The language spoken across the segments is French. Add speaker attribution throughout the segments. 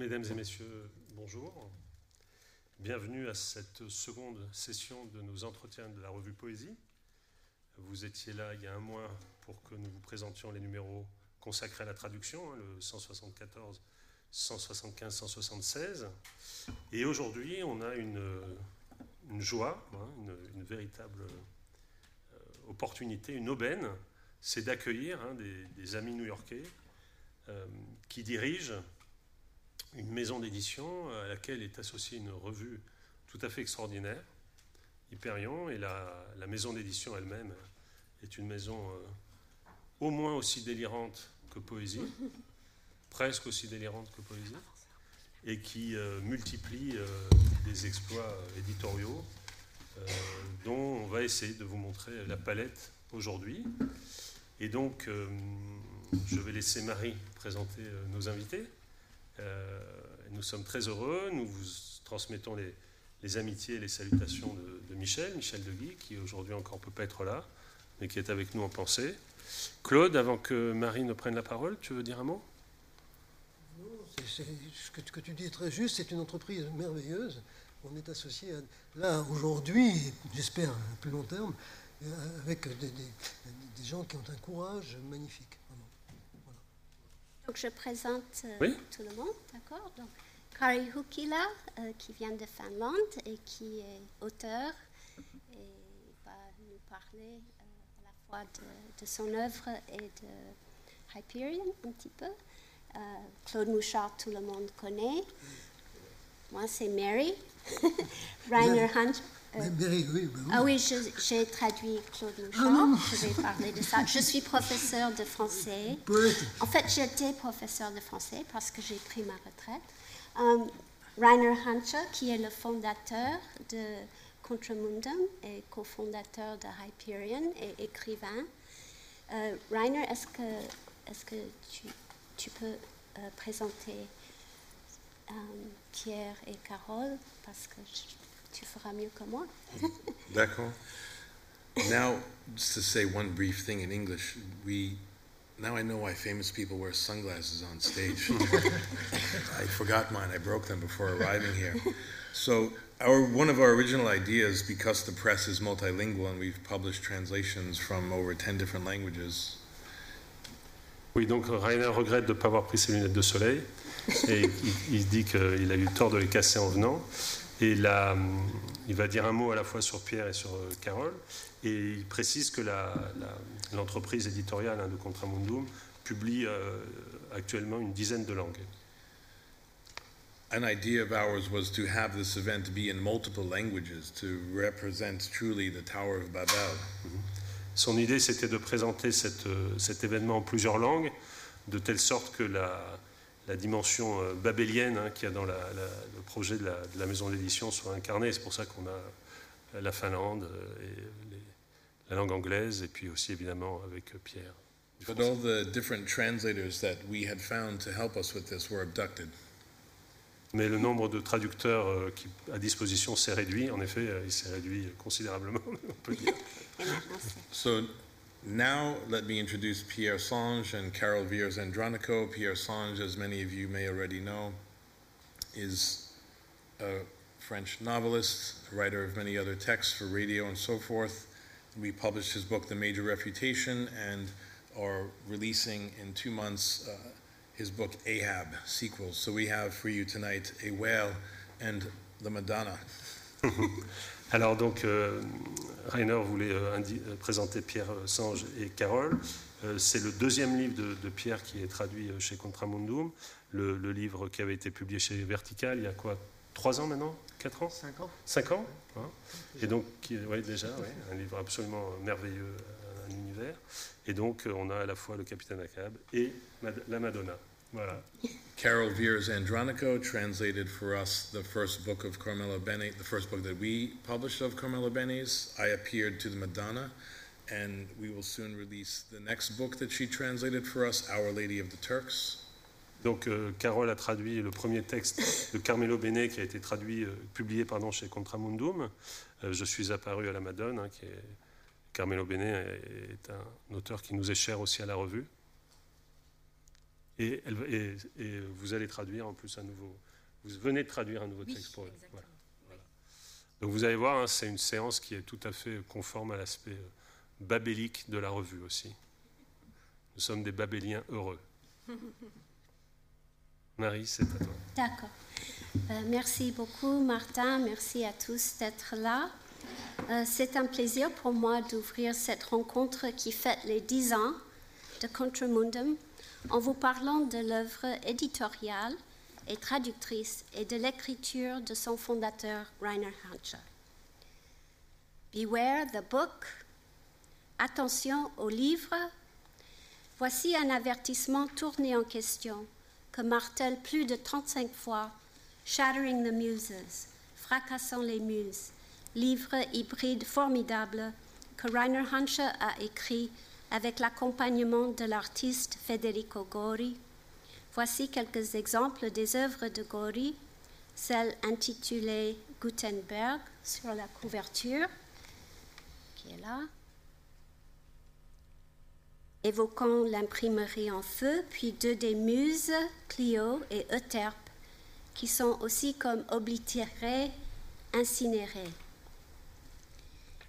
Speaker 1: Mesdames et messieurs, bonjour. Bienvenue à cette seconde session de nos entretiens de la revue Poésie. Vous étiez là il y a un mois pour que nous vous présentions les numéros consacrés à la traduction, hein, le 174, 175, 176. Et aujourd'hui, on a une, joie, hein, une, véritable euh, opportunité, une aubaine, c'est d'accueillir hein, des, des, amis new-yorkais euh, qui dirigent une maison d'édition à laquelle est associée une revue tout à fait extraordinaire, Hyperion, et la, la maison d'édition elle-même est une maison euh, au moins aussi délirante que poésie, presque aussi délirante que poésie, et qui euh, multiplie euh, des exploits éditoriaux dont on va essayer de vous montrer la palette aujourd'hui. Et donc, je vais laisser Marie présenter nos invités. Nous sommes très heureux, nous vous transmettons les, amitiés et les salutations de, Michel, Michel Deguy, qui aujourd'hui encore ne peut pas être là, mais qui est avec nous en pensée. Claude, avant que Marie ne prenne la parole, tu veux dire un mot?
Speaker 2: Ce que, tu dis est très juste, c'est une entreprise merveilleuse. On est associé à, là aujourd'hui, j'espère à plus long terme, avec des, des, des, gens qui ont un courage magnifique.
Speaker 3: Donc je présente euh, oui? tout le monde, d'accord? Donc Kari Hukila, euh, qui vient de Finlande et qui est auteur et va nous parler euh, de, de, son œuvre et de Hyperion un petit peu. Claude Mouchard, tout le monde connaît. Moi, c'est Mary. Rainer Hunt.
Speaker 2: Euh, oui, oui.
Speaker 3: Ah oui, j'ai traduit Claude Mouchard. Ah. Je vais parler de ça. Je suis professeur de français.
Speaker 2: Poète.
Speaker 3: En fait, j'étais professeur de français parce que j'ai pris ma retraite. Um, Rainer Hancher, qui est le fondateur de Contramundum et cofondateur de Hyperion et écrivain. Euh, Rainer, est-ce que, est que tu, tu peux présenter Pierre et Carole? Parce que je, tu feras mieux que moi.
Speaker 4: D'accord. Now, just to say one brief thing in English, we now I know why famous people wear sunglasses on stage. I forgot mine. I broke them before arriving here. So, our one of our original ideas, because the press is multilingual and we've published translations from over 10 different languages.
Speaker 1: Oui, donc Rainer regrette de ne pas avoir pris ses lunettes de soleil et il, il dit qu'il a eu tort de les casser en venant. Et il va dire un mot à la fois sur Pierre et sur Carole. Et il précise que l'entreprise éditoriale hein, de Contramundum publie euh, actuellement une dizaine de langues.
Speaker 4: An idea of ours was to have this event be in multiple languages to represent truly the Tower of Babel.
Speaker 1: Son idée, c'était de présenter cette, cet événement en plusieurs langues, de telle sorte que la, la dimension euh, babélienne hein, qu'il y a dans la, la, le projet de la, de la maison d'édition soit incarnée. C'est pour ça qu'on a la Finlande euh, et les, la langue anglaise, et puis aussi évidemment avec Pierre.
Speaker 4: But all the different translators that we had found to help us with this were abducted.
Speaker 1: Mais le nombre de traducteurs euh, qui, à disposition s'est réduit. En effet, euh, il s'est réduit considérablement, on peut dire.
Speaker 4: so now let me introduce Pierre Sange and Carol Viers Andronico. Pierre Sange, as many of you may already know, is a French novelist, writer of many other texts for radio and so forth. We published his book, The Major Refutation, and are releasing in two months uh, his book, Ahab, sequels. So we have for you tonight A Whale and The Madonna.
Speaker 1: Alors donc, euh, Rainer voulait euh, euh, présenter Pierre Sange et Carole. C'est le deuxième livre de, de, Pierre qui est traduit chez Contramundum, le, le, livre qui avait été publié chez Vertical il y a quoi Trois ans maintenant? Quatre ans?
Speaker 2: Cinq ans.
Speaker 1: Cinq ans hein Et donc, ouais, déjà, un livre absolument merveilleux, un univers. Et donc, on a à la fois le Capitaine Ahab et la Madonna. Voilà.
Speaker 4: Carol Viers Andronico translated for us the first book of Carmela Bene, the first book that we published of Carmela Benes. I appeared to the Madonna, and we will soon release the next book that she translated for us, Our Lady of the Turks.
Speaker 1: Donc, euh, Carole a traduit le premier texte de Carmelo Bene qui a été traduit, euh, publié pardon, chez Contramundum. Euh, je suis apparu à la Madone, hein, qui est Carmelo Bene est un auteur qui nous est cher aussi à la revue. Et, vous allez traduire en plus un nouveau. Vous venez de traduire un nouveau texte pour eux. Donc vous allez voir, hein, c'est une séance qui est tout à fait conforme à l'aspect euh, babélique de la revue aussi. Nous sommes des babéliens heureux. Marie, c'est à toi.
Speaker 3: D'accord. Euh, merci beaucoup, Martin. Merci à tous d'être là. Euh, c'est un plaisir pour moi d'ouvrir cette rencontre qui fête les 10 ans de Contramundum en vous parlant de l'œuvre éditoriale et traductrice et de l'écriture de son fondateur Rainer Hanche. Beware the book. Attention au livre. Voici un avertissement tourné en question que martèle plus de 35 fois Shattering the Muses, Fracassant les Muses, livre hybride formidable que Rainer Hanche a écrit avec l'accompagnement de l'artiste Federico Gori. Voici quelques exemples des œuvres de Gori, celle intitulée Gutenberg sur la couverture, qui est là, évoquant l'imprimerie en feu, puis deux des muses, Clio et Euterpe, qui sont aussi comme oblitérées, incinérées.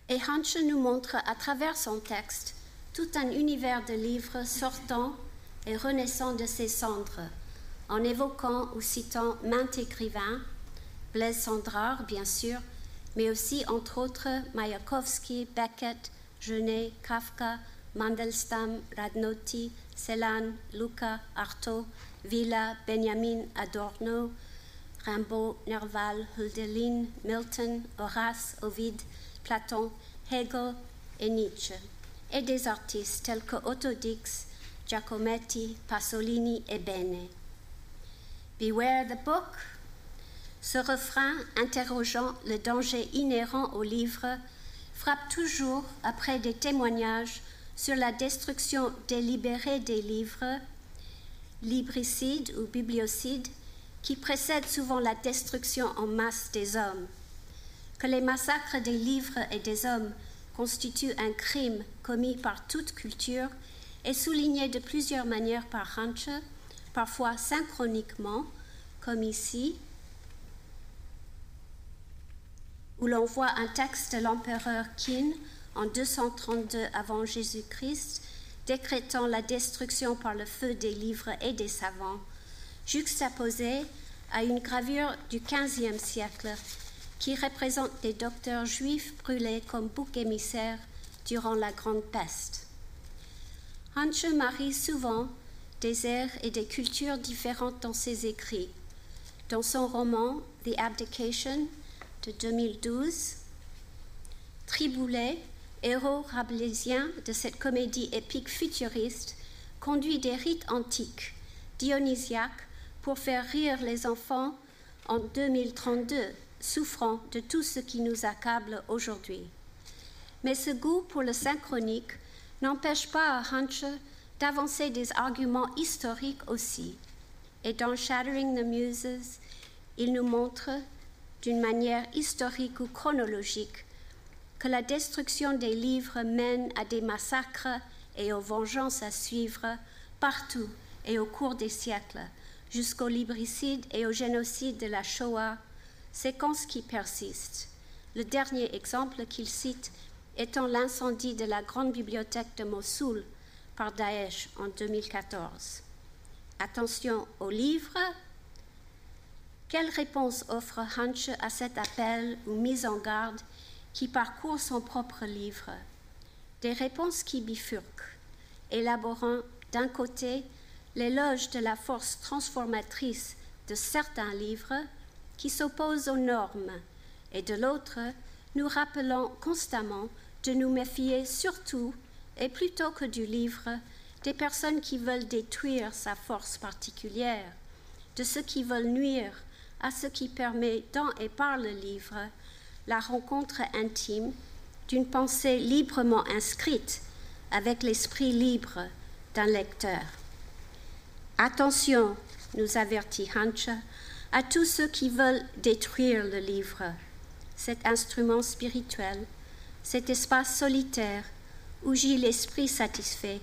Speaker 3: Et Hanche nous montre à travers son texte tout un univers de livres sortant et renaissant de ses cendres, en évoquant ou citant maintes écrivains, Blaise Sandrard bien sûr, mais aussi entre autres Mayakovsky, Beckett, Genet, Kafka, Mandelstam, Radnoti, Celan, Luca, Artaud, Villa, Benjamin Adorno, Rimbaud, Nerval, Hölderlin, Milton, Horace, Ovid, Platon, Hegel et Nietzsche, et des artistes tels que Otto Dix, Giacometti, Pasolini et Bene. Beware the book. Ce refrain interrogeant le danger inhérent au livre frappe toujours après des témoignages sur la destruction délibérée des livres, libricides ou bibliocides, qui précèdent souvent la destruction en masse des hommes que les massacres des livres et des hommes constituent un crime commis par toute culture est souligné de plusieurs manières par Hanche, parfois synchroniquement, comme ici, où l'on voit un texte de l'empereur Qin en 232 avant Jésus-Christ décrétant la destruction par le feu des livres et des savants, juxtaposé à une gravure du XVe siècle qui représente des docteurs juifs brûlés comme boucs émissaires durant la Grande Peste. Hanche marie souvent des airs et des cultures différentes dans ses écrits. Dans son roman The Abdication de 2012, Triboulet, héros rabelaisien de cette comédie épique futuriste, conduit des rites antiques, dionysiaques, pour faire rire les enfants en 2032 souffrant de tout ce qui nous accable aujourd'hui. Mais ce goût pour le synchronique n'empêche pas à Hanche d'avancer des arguments historiques aussi. Et dans Shattering the Muses, il nous montre, d'une manière historique ou chronologique, que la destruction des livres mène à des massacres et aux vengeances à suivre partout et au cours des siècles, jusqu'au libricide et au génocide de la Shoah séquence qui persiste. Le dernier exemple qu'il cite étant l'incendie de la grande bibliothèque de Mossoul par Daesh en 2014. Attention aux livres. Quelle réponse offre Hanche à cet appel ou mise en garde qui parcourt son propre livre? Des réponses qui bifurquent, élaborant d'un côté l'éloge de la force transformatrice de certains livres qui s'opposent aux normes, et de l'autre, nous rappelons constamment de nous méfier surtout et plutôt que du livre des personnes qui veulent détruire sa force particulière, de ceux qui veulent nuire à ce qui permet dans et par le livre la rencontre intime d'une pensée librement inscrite avec l'esprit libre d'un lecteur. Attention, nous avertit Hancha, à tous ceux qui veulent détruire le livre, cet instrument spirituel, cet espace solitaire où gît l'esprit satisfait,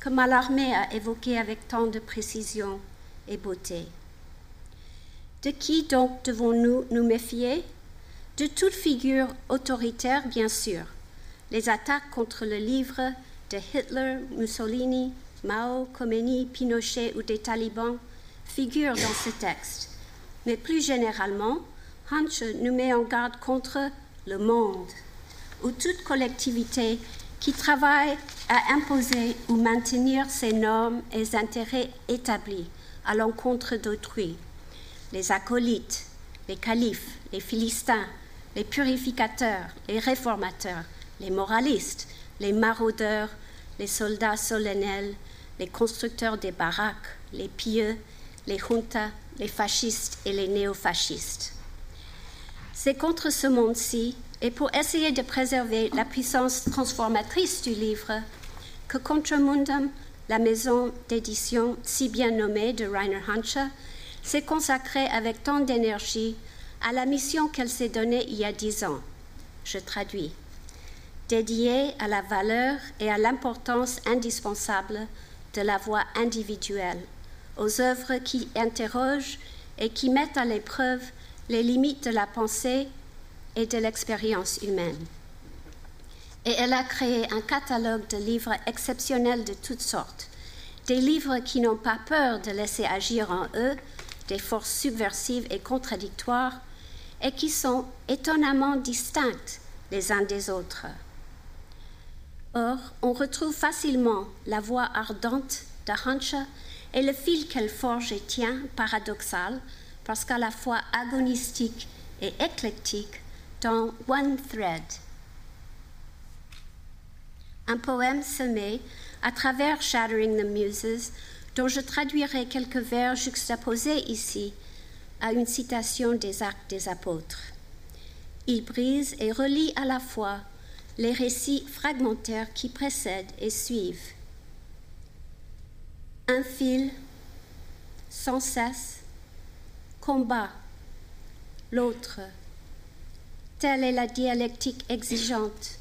Speaker 3: que Mallarmé a évoqué avec tant de précision et beauté. De qui donc devons-nous nous méfier? De toute figure autoritaire, bien sûr. Les attaques contre le livre de Hitler, Mussolini, Mao, Khomeini, Pinochet ou des talibans figurent dans ce texte. Mais plus généralement, Hunch nous met en garde contre le monde, ou toute collectivité qui travaille à imposer ou maintenir ses normes et intérêts établis à l'encontre d'autrui. Les acolytes, les califes, les philistins, les purificateurs, les réformateurs, les moralistes, les maraudeurs, les soldats solennels, les constructeurs des baraques, les pieux, les juntas, les fascistes et les néofascistes. C'est contre ce monde-ci et pour essayer de préserver la puissance transformatrice du livre que Contramundum, la maison d'édition si bien nommée de Rainer Hansche, s'est consacrée avec tant d'énergie à la mission qu'elle s'est donnée il y a dix ans. Je traduis. Dédiée à la valeur et à l'importance indispensable de la voix individuelle, aux œuvres qui interrogent et qui mettent à l'épreuve les limites de la pensée et de l'expérience humaine. Et elle a créé un catalogue de livres exceptionnels de toutes sortes, des livres qui n'ont pas peur de laisser agir en eux des forces subversives et contradictoires et qui sont étonnamment distincts les uns des autres. Or, on retrouve facilement la voix ardente de Hancha et le fil qu'elle forge et tient, paradoxal, parce qu'à la fois agonistique et éclectique, dans One Thread. Un poème semé à travers Shattering the Muses, dont je traduirai quelques vers juxtaposés ici à une citation des Actes des Apôtres. Il brise et relie à la fois les récits fragmentaires qui précèdent et suivent. Un fil, sans cesse, combat l'autre. Telle est la dialectique exigeante.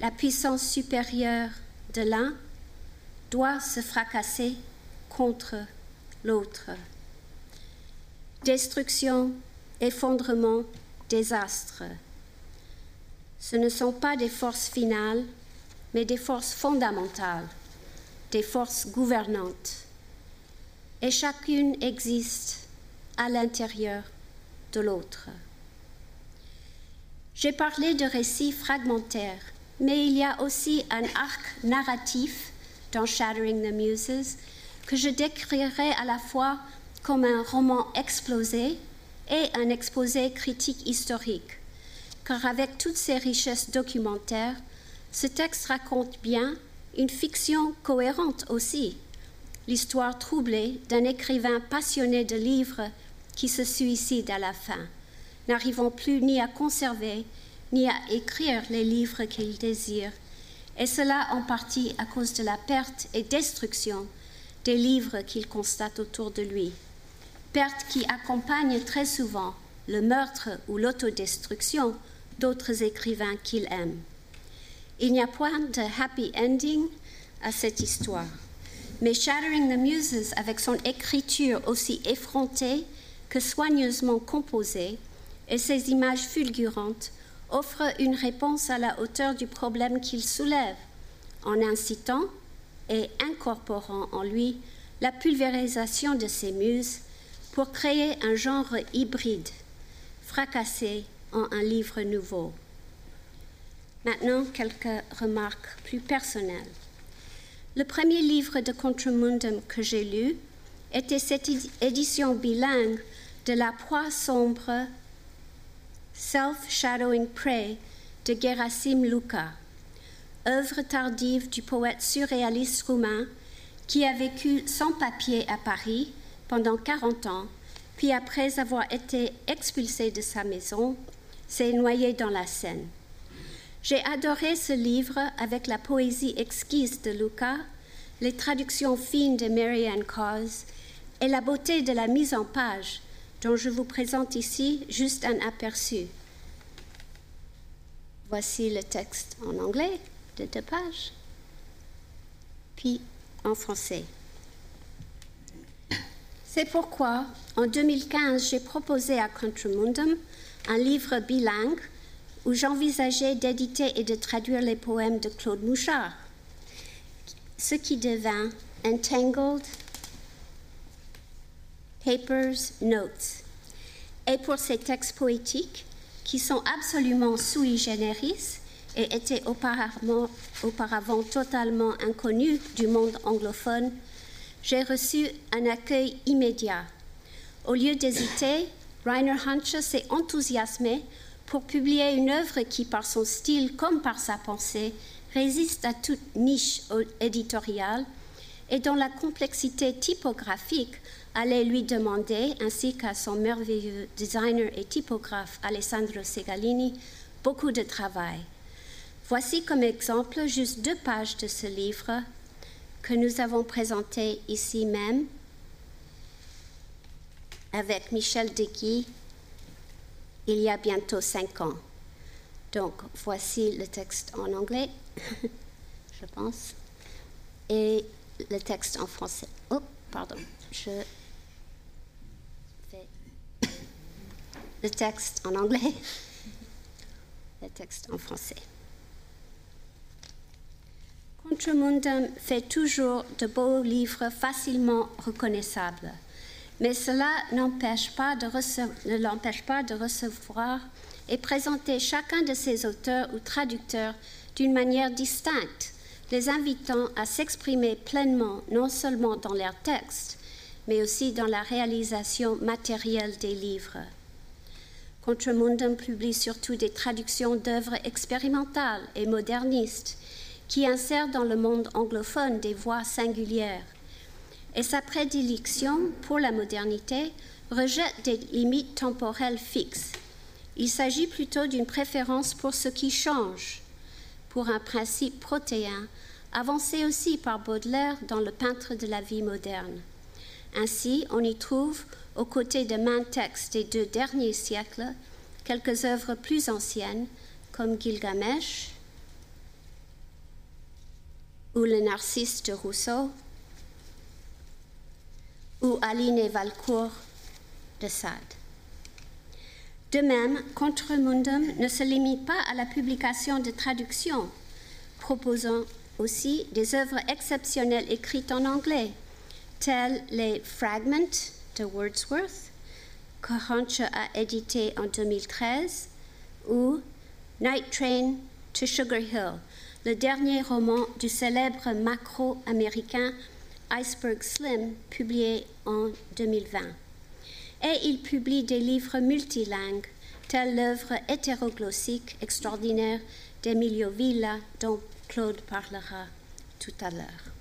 Speaker 3: La puissance supérieure de l'un doit se fracasser contre l'autre. Destruction, effondrement, désastre. Ce ne sont pas des forces finales, mais des forces fondamentales, des forces gouvernantes. Et chacune existe à l'intérieur de l'autre. J'ai parlé de récits fragmentaires, mais il y a aussi un arc narratif dans Shattering the Muses que je décrirai à la fois comme un roman explosé et un exposé critique historique, car avec toutes ses richesses documentaires, ce texte raconte bien une fiction cohérente aussi, l'histoire troublée d'un écrivain passionné de livres qui se suicide à la fin, n'arrivant plus ni à conserver ni à écrire les livres qu'il désire, et cela en partie à cause de la perte et destruction des livres qu'il constate autour de lui, perte qui accompagne très souvent le meurtre ou l'autodestruction d'autres écrivains qu'il aime. Il n'y a point de happy ending à cette histoire, mais Shattering the Muses, avec son écriture aussi effrontée que soigneusement composée, et ses images fulgurantes, offre une réponse à la hauteur du problème qu'il soulève, en incitant et incorporant en lui la pulvérisation de ses muses pour créer un genre hybride, fracassé en un livre nouveau. Maintenant, quelques remarques plus personnelles. Le premier livre de Contramundum que j'ai lu était cette édition bilingue de La proie sombre Self-Shadowing Prey de Gerasim Luca, œuvre tardive du poète surréaliste roumain qui a vécu sans papier à Paris pendant 40 ans, puis après avoir été expulsé de sa maison, s'est noyé dans la Seine. J'ai adoré ce livre avec la poésie exquise de Luca, les traductions fines de Marianne Cause et la beauté de la mise en page dont je vous présente ici juste un aperçu. Voici le texte en anglais de deux pages. puis en français. C'est pourquoi, en 2015, j'ai proposé à Contramundum un livre bilingue où j'envisageais d'éditer et de traduire les poèmes de Claude Mouchard, ce qui devint Entangled Papers Notes. Et pour ces textes poétiques, qui sont absolument sui generis et étaient auparavant, totalement inconnus du monde anglophone, j'ai reçu un accueil immédiat. Au lieu d'hésiter, Rainer Hanche s'est enthousiasmé pour publier une œuvre qui, par son style comme par sa pensée, résiste à toute niche éditoriale et dont la complexité typographique allait lui demander, ainsi qu'à son merveilleux designer et typographe Alessandro Segalini, beaucoup de travail. Voici comme exemple juste deux pages de ce livre que nous avons présenté ici même avec Michel Deguy il y a bientôt cinq ans. Donc voici le texte en anglais, je pense, et le texte en français. Oh, pardon, je le texte en anglais, le texte en français. Contramundum fait toujours de beaux livres facilement reconnaissables, mais cela ne l'empêche pas de recevoir et présenter chacun de ses auteurs ou traducteurs d'une manière distincte, les invitant à s'exprimer pleinement non seulement dans leurs textes, mais aussi dans la réalisation matérielle des livres. Contramundum publie surtout des traductions d'œuvres expérimentales et modernistes qui insèrent dans le monde anglophone des voix singulières. Et sa prédilection pour la modernité rejette des limites temporelles fixes. Il s'agit plutôt d'une préférence pour ce qui change, pour un principe protéin, avancé aussi par Baudelaire dans le peintre de la vie moderne. Ainsi, on y trouve aux côtés de mains textes des deux derniers siècles, quelques œuvres plus anciennes comme Gilgamesh ou Le Narcisse de Rousseau ou Aline et Valcourt de Sade. De même, Contramundum ne se limite pas à la publication de traductions, proposant aussi des œuvres exceptionnelles écrites en anglais, telles les Fragments Wordsworth, que Hunch a édité en 2013, ou Night Train to Sugar Hill, le dernier roman du célèbre macro-américain Iceberg Slim, publié en 2020. Et il publie des livres multilingues, tels l'œuvre hétéroglossique extraordinaire d'Emilio Villa, dont Claude parlera tout à l'heure.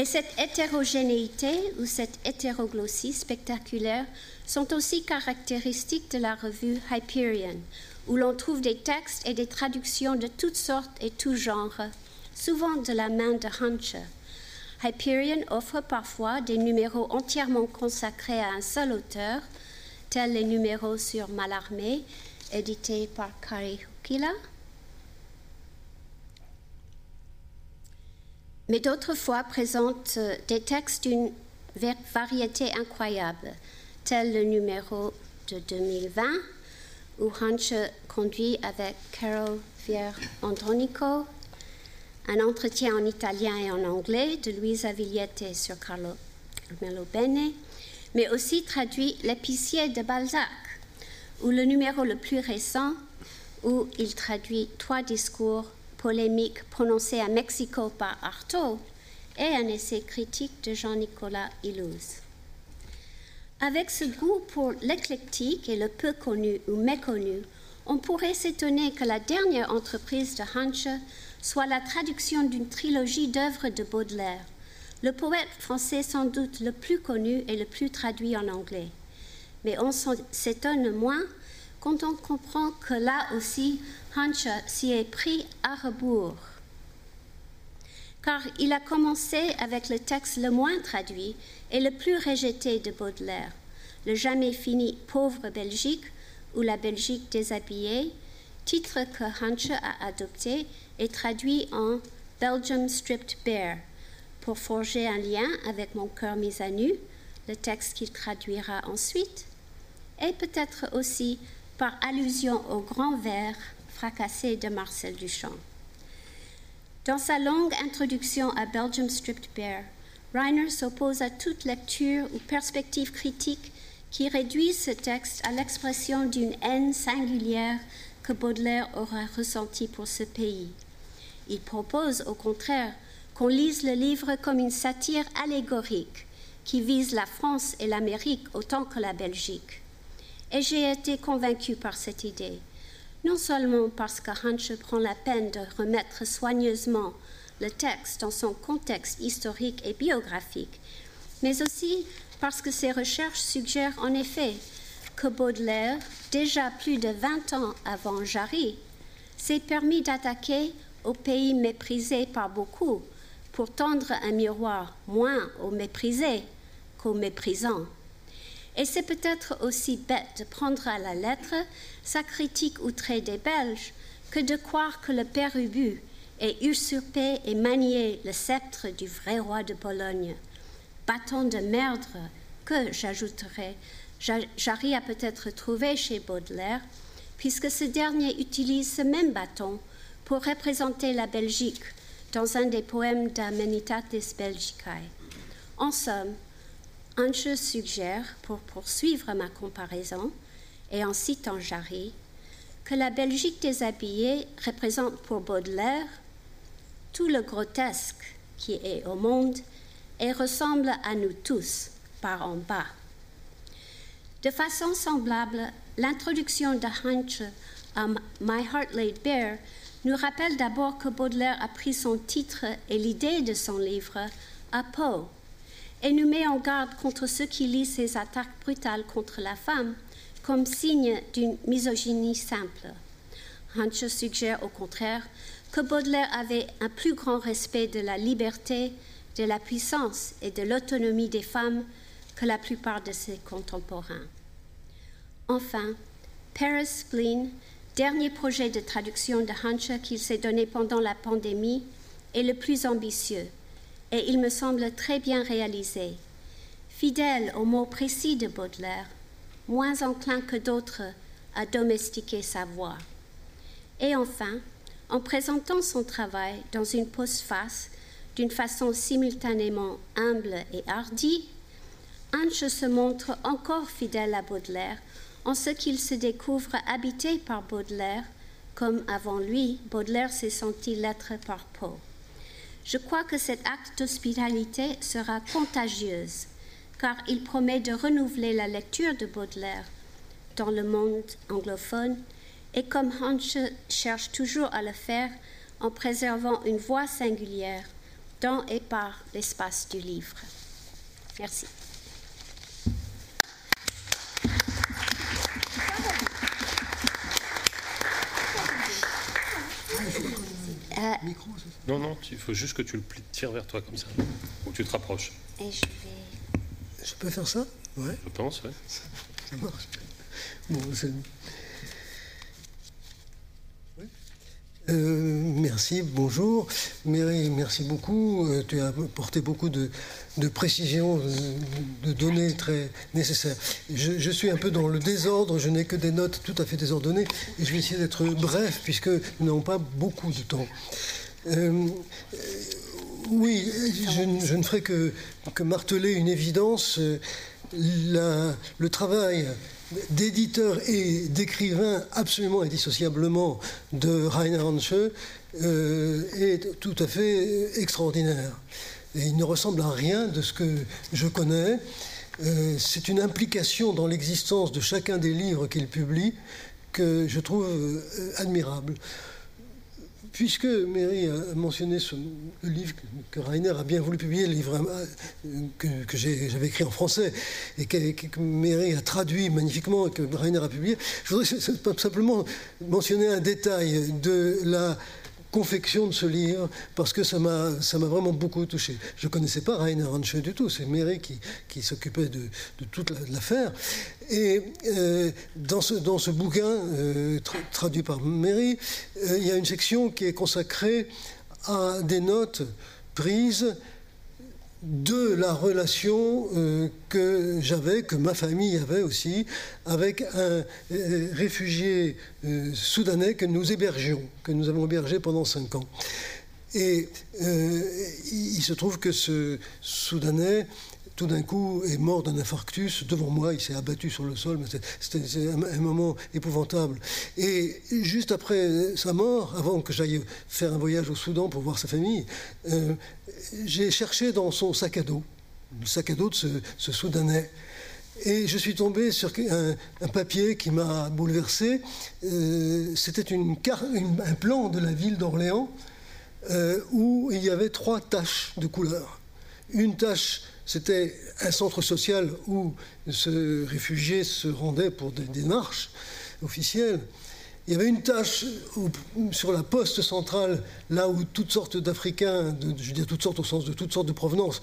Speaker 3: Et cette hétérogénéité ou cette hétéroglossie spectaculaire sont aussi caractéristiques de la revue Hyperion, où l'on trouve des textes et des traductions de toutes sortes et tous genres, souvent de la main de Huncher. Hyperion offre parfois des numéros entièrement consacrés à un seul auteur, tels les numéros sur Malarmé, édités par Kari Hukila, mais d'autres fois présentent euh, des textes d'une variété incroyable, tel le numéro de 2020, où Hanche conduit avec Carol Vier Andronico un entretien en italien et en anglais de Luisa Vigliette sur Carlo Melo Bene, mais aussi traduit L'épicier de Balzac, ou le numéro le plus récent, où il traduit trois discours polémique prononcée à Mexico par Artaud et un essai critique de Jean-Nicolas Illouz. Avec ce goût pour l'éclectique et le peu connu ou méconnu, on pourrait s'étonner que la dernière entreprise de Hanche soit la traduction d'une trilogie d'œuvres de Baudelaire, le poète français sans doute le plus connu et le plus traduit en anglais. Mais on s'étonne moins quand on comprend que là aussi, Hancha s'y est pris à rebours. Car il a commencé avec le texte le moins traduit et le plus rejeté de Baudelaire, le jamais fini Pauvre Belgique ou La Belgique déshabillée, titre que Hancha a adopté est traduit en Belgium Stripped Bare pour forger un lien avec Mon cœur mis à nu, le texte qu'il traduira ensuite, et peut-être aussi par allusion au grand vers fracassé de Marcel Duchamp. Dans sa longue introduction à Belgium Stripped Bare, Reiner s'oppose à toute lecture ou perspective critique qui réduit ce texte à l'expression d'une haine singulière que Baudelaire aura ressentie pour ce pays. Il propose au contraire qu'on lise le livre comme une satire allégorique qui vise la France et l'Amérique autant que la Belgique. Et j'ai été convaincue par cette idée, non seulement parce que Hanche prend la peine de remettre soigneusement le texte dans son contexte historique et biographique, mais aussi parce que ses recherches suggèrent en effet que Baudelaire, déjà plus de 20 ans avant Jarry, s'est permis d'attaquer au pays méprisé par beaucoup pour tendre un miroir moins aux méprisés qu'aux méprisants. Et c'est peut-être aussi bête de prendre à la lettre sa critique outrée des Belges que de croire que le père Ubu ait usurpé et manié le sceptre du vrai roi de Pologne. Bâton de merde que, j'ajouterai, Jarry a peut-être trouvé chez Baudelaire, puisque ce dernier utilise ce même bâton pour représenter la Belgique dans un des poèmes d'Amenitatis Belgicae. En somme, Anche suggère, pour poursuivre ma comparaison, et en citant Jarry, que la Belgique déshabillée représente pour Baudelaire tout le grotesque qui est au monde et ressemble à nous tous par en bas. De façon semblable, l'introduction de Heinz à My Heart Laid Bare nous rappelle d'abord que Baudelaire a pris son titre et l'idée de son livre à Poe et nous met en garde contre ceux qui lisent ses attaques brutales contre la femme comme signe d'une misogynie simple. Hanche suggère au contraire que Baudelaire avait un plus grand respect de la liberté, de la puissance et de l'autonomie des femmes que la plupart de ses contemporains. Enfin, Paris Spleen, dernier projet de traduction de Hanche qu'il s'est donné pendant la pandémie, est le plus ambitieux et il me semble très bien réalisé. Fidèle aux mots précis de Baudelaire, moins enclin que d'autres à domestiquer sa voix. Et enfin, en présentant son travail dans une postface d'une façon simultanément humble et hardie, Anche se montre encore fidèle à Baudelaire en ce qu'il se découvre habité par Baudelaire, comme avant lui, Baudelaire s'est senti l'être par Poe. Je crois que cet acte d'hospitalité sera contagieuse, car il promet de renouveler la lecture de Baudelaire dans le monde anglophone, et comme Hanche cherche toujours à le faire en préservant une voix singulière dans et par l'espace du livre. Merci.
Speaker 1: Euh, non, non, il faut juste que tu le tires vers toi comme ça, ou que tu te rapproches.
Speaker 3: Et je vais.
Speaker 2: Je peux faire ça?
Speaker 1: Ouais. Je pense, ouais.
Speaker 2: Ça marche. Bon, c'est. Euh, merci, bonjour. merci beaucoup. Euh, tu as apporté beaucoup de, précisions, de, données très nécessaires. Je, suis un peu dans le désordre, je n'ai que des notes tout à fait désordonnées, et je vais essayer d'être bref, puisque nous n'avons pas beaucoup de temps. Euh, oui, je, ne ferai que, marteler une évidence. le travail d'éditeurs et d'écrivains absolument indissociablement de Rainer Hanche euh, est tout à fait extraordinaire. Et il ne ressemble à rien de ce que je connais. Euh, c'est une implication dans l'existence de chacun des livres qu'il publie que je trouve euh, admirable. Puisque Mary a mentionné le livre que Rainer a bien voulu publier, le livre euh, que, j'avais écrit en français et que, que, a traduit magnifiquement et que Rainer a publié, je voudrais simplement mentionner un détail de la confection de ce livre parce que ça m'a vraiment beaucoup touché. Je ne connaissais pas Rainer Hanche du tout, c'est Mary qui, qui s'occupait de, de, toute l'affaire. Et euh, dans, ce, dans ce bouquin, euh, traduit par Mary, euh, il y a une section qui est consacrée à des notes prises de la relation euh, que j'avais, que ma famille avait aussi, avec un euh, réfugié euh, soudanais que nous hébergions, que nous avons hébergé pendant cinq ans. Et il se trouve que ce Soudanais tout d'un coup est mort d'un infarctus devant moi, il s'est abattu sur le sol, c'était un, moment épouvantable. Et juste après sa mort, avant que j'aille faire un voyage au Soudan pour voir sa famille, euh, j'ai cherché dans son sac à dos, le sac à dos de ce, Soudanais. Et je suis tombé sur un, papier qui m'a bouleversé. Euh, c'était un plan de la ville d'Orléans euh, où il y avait trois taches de couleur. Une tache c'était un centre social où ce réfugié se rendait pour des démarches officielles. Il y avait une tâche sur la poste centrale, là où toutes sortes d'Africains, je veux dire toutes sortes au sens de toutes sortes de provenances,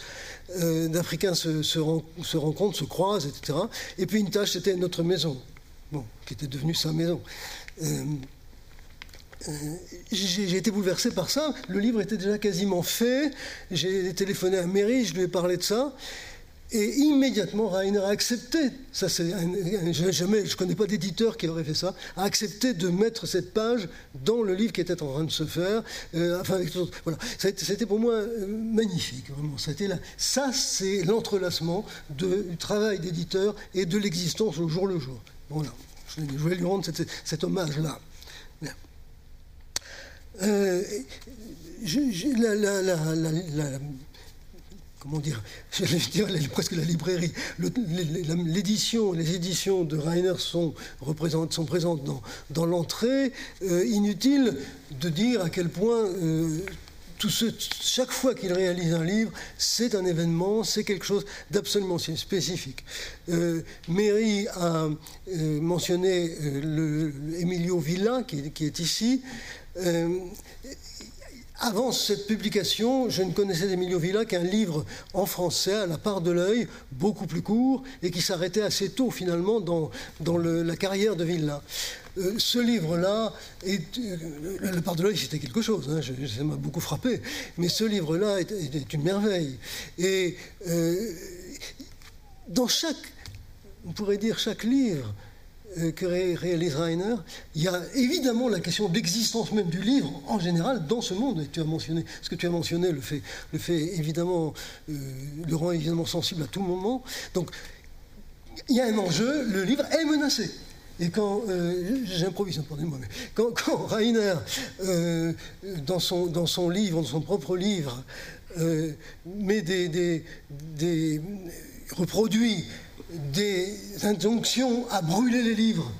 Speaker 2: euh, d'Africains se, rencontrent, se croisent, etc. Et puis une tâche, c'était notre maison, bon, qui était devenue sa maison. Euh, j'ai été bouleversé par ça. Le livre était déjà quasiment fait. J'ai téléphoné à Mary, je lui ai parlé de ça. Et immédiatement, Rainer a accepté, ça c'est jamais, je ne connais pas d'éditeur qui aurait fait ça, a accepté de mettre cette page dans le livre qui était en train de se faire. Euh, enfin, voilà, c'était pour moi euh, magnifique, vraiment. C'était là, ça, c'est l'entrelacement du travail d'éditeur et de l'existence au jour le jour. Voilà, je voulais lui rendre cet hommage-là. Euh, comment dire, je presque la librairie. L'édition, les éditions de Rainer sont, sont présentes dans, dans l'entrée. Euh, inutile de dire à quel point euh, chaque fois qu'il réalise un livre, c'est un événement, c'est quelque chose d'absolument spécifique. Euh, a mentionné le, Emilio Villa, qui est ici. Euh, avant cette publication, je ne connaissais d'Emilio Villa qu'un livre en français, à la part de l'œil, beaucoup plus court, et qui s'arrêtait assez tôt finalement dans, la carrière de Villa. Euh, ce livre-là, euh, la part de l'œil, c'était quelque chose, hein, ça m'a beaucoup frappé, mais ce livre-là est, une merveille. Et dans chaque, on pourrait dire chaque livre, que réalise Rainer, il y a évidemment la question d'existence même du livre en général dans ce monde. Tu as mentionné, ce que tu as mentionné le fait, le fait évidemment, euh, le rend évidemment sensible à tout moment. Donc, il y a un enjeu, le livre est menacé. Et quand, euh, j'improvise, pardonnez-moi, mais quand, quand Rainer, dans, son, dans son livre, dans son propre livre, met des, des, des reproduit des injonctions à brûler les livres,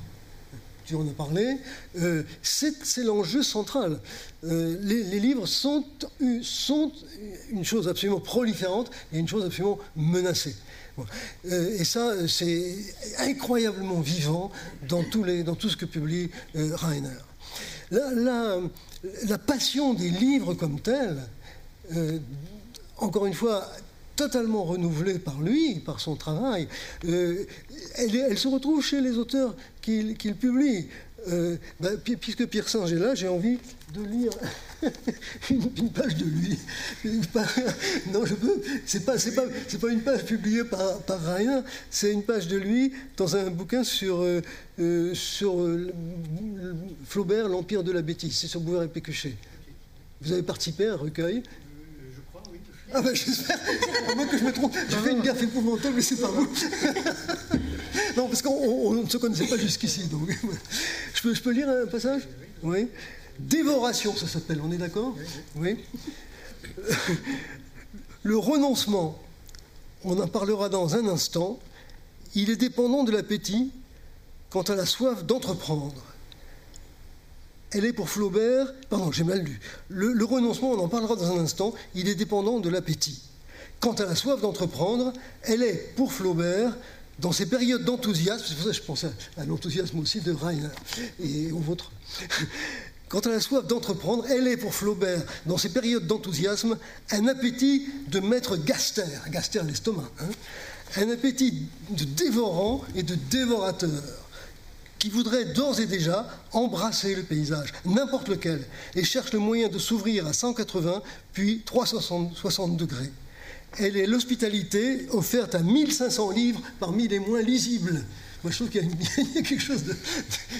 Speaker 2: tu en as parlé, euh, c'est l'enjeu central. Euh, les, livres sont, une chose absolument proliférante et une chose absolument menacée. Euh, et ça, c'est incroyablement vivant dans, tout ce que publie Rainer. La, la, passion des livres comme telle, encore une fois, totalement renouvelée par lui, par son travail, euh, elle, se retrouve chez les auteurs qu'il publie. Euh, ben, puisque Pierre Singe est là, j'ai envie de lire une, page de lui. non, je peux. C'est pas, une page publiée par, par Rainer. C'est une page de lui dans un bouquin sur euh, sur Flaubert, l'empire de la bêtise. C'est sur Bouvard et Pécuchet. Vous avez participé à un recueil ah ben j'espère, à moins que je me trompe, j'ai fait une gaffe épouvantable, mais c'est pas vous. non, parce qu'on ne se connaissait pas jusqu'ici, donc. je, peux, je peux lire un passage? Oui. Dévoration, ça s'appelle, on est d'accord? Oui. Le renoncement, on en parlera dans un instant, il est dépendant de l'appétit quant à la soif d'entreprendre elle est pour Flaubert, pardon, j'ai mal lu. Le, renoncement, on en parlera dans un instant, il est dépendant de l'appétit. Quant à la soif d'entreprendre, elle est pour Flaubert, dans ces périodes d'enthousiasme, c'est pour ça que je pense à, l'enthousiasme aussi de Rainer et au vôtre, Quant à la soif d'entreprendre, elle est pour Flaubert, dans ses périodes d'enthousiasme, un appétit de maître gaster, gaster l'estomac, hein, un appétit de dévorant et de dévorateur, qui voudrait d'ores et déjà embrasser le paysage, n'importe lequel, et cherche le moyen de s'ouvrir à 180 puis 360 degrés. Elle est l'hospitalité offerte à 1500 livres parmi les moins lisibles. Moi, je trouve qu'il y, a quelque chose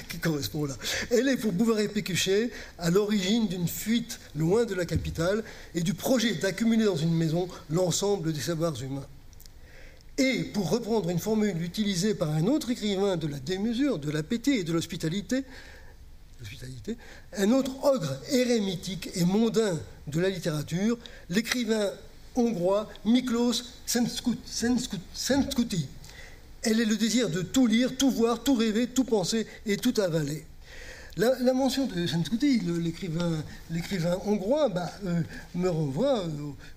Speaker 2: qui correspond là. Elle est pour Bouvard et Pécuchet à l'origine d'une fuite loin de la capitale et du projet d'accumuler dans une maison l'ensemble des savoirs humains. Et pour reprendre une formule utilisée par un autre écrivain de la démesure, de l'appétit et de l'hospitalité, un autre ogre érémitique et mondain de la littérature, l'écrivain hongrois Miklos Senskouti. Elle est le désir de tout lire, tout voir, tout rêver, tout penser et tout avaler. La, mention de Senskouti, l'écrivain hongrois, bah, euh, me renvoie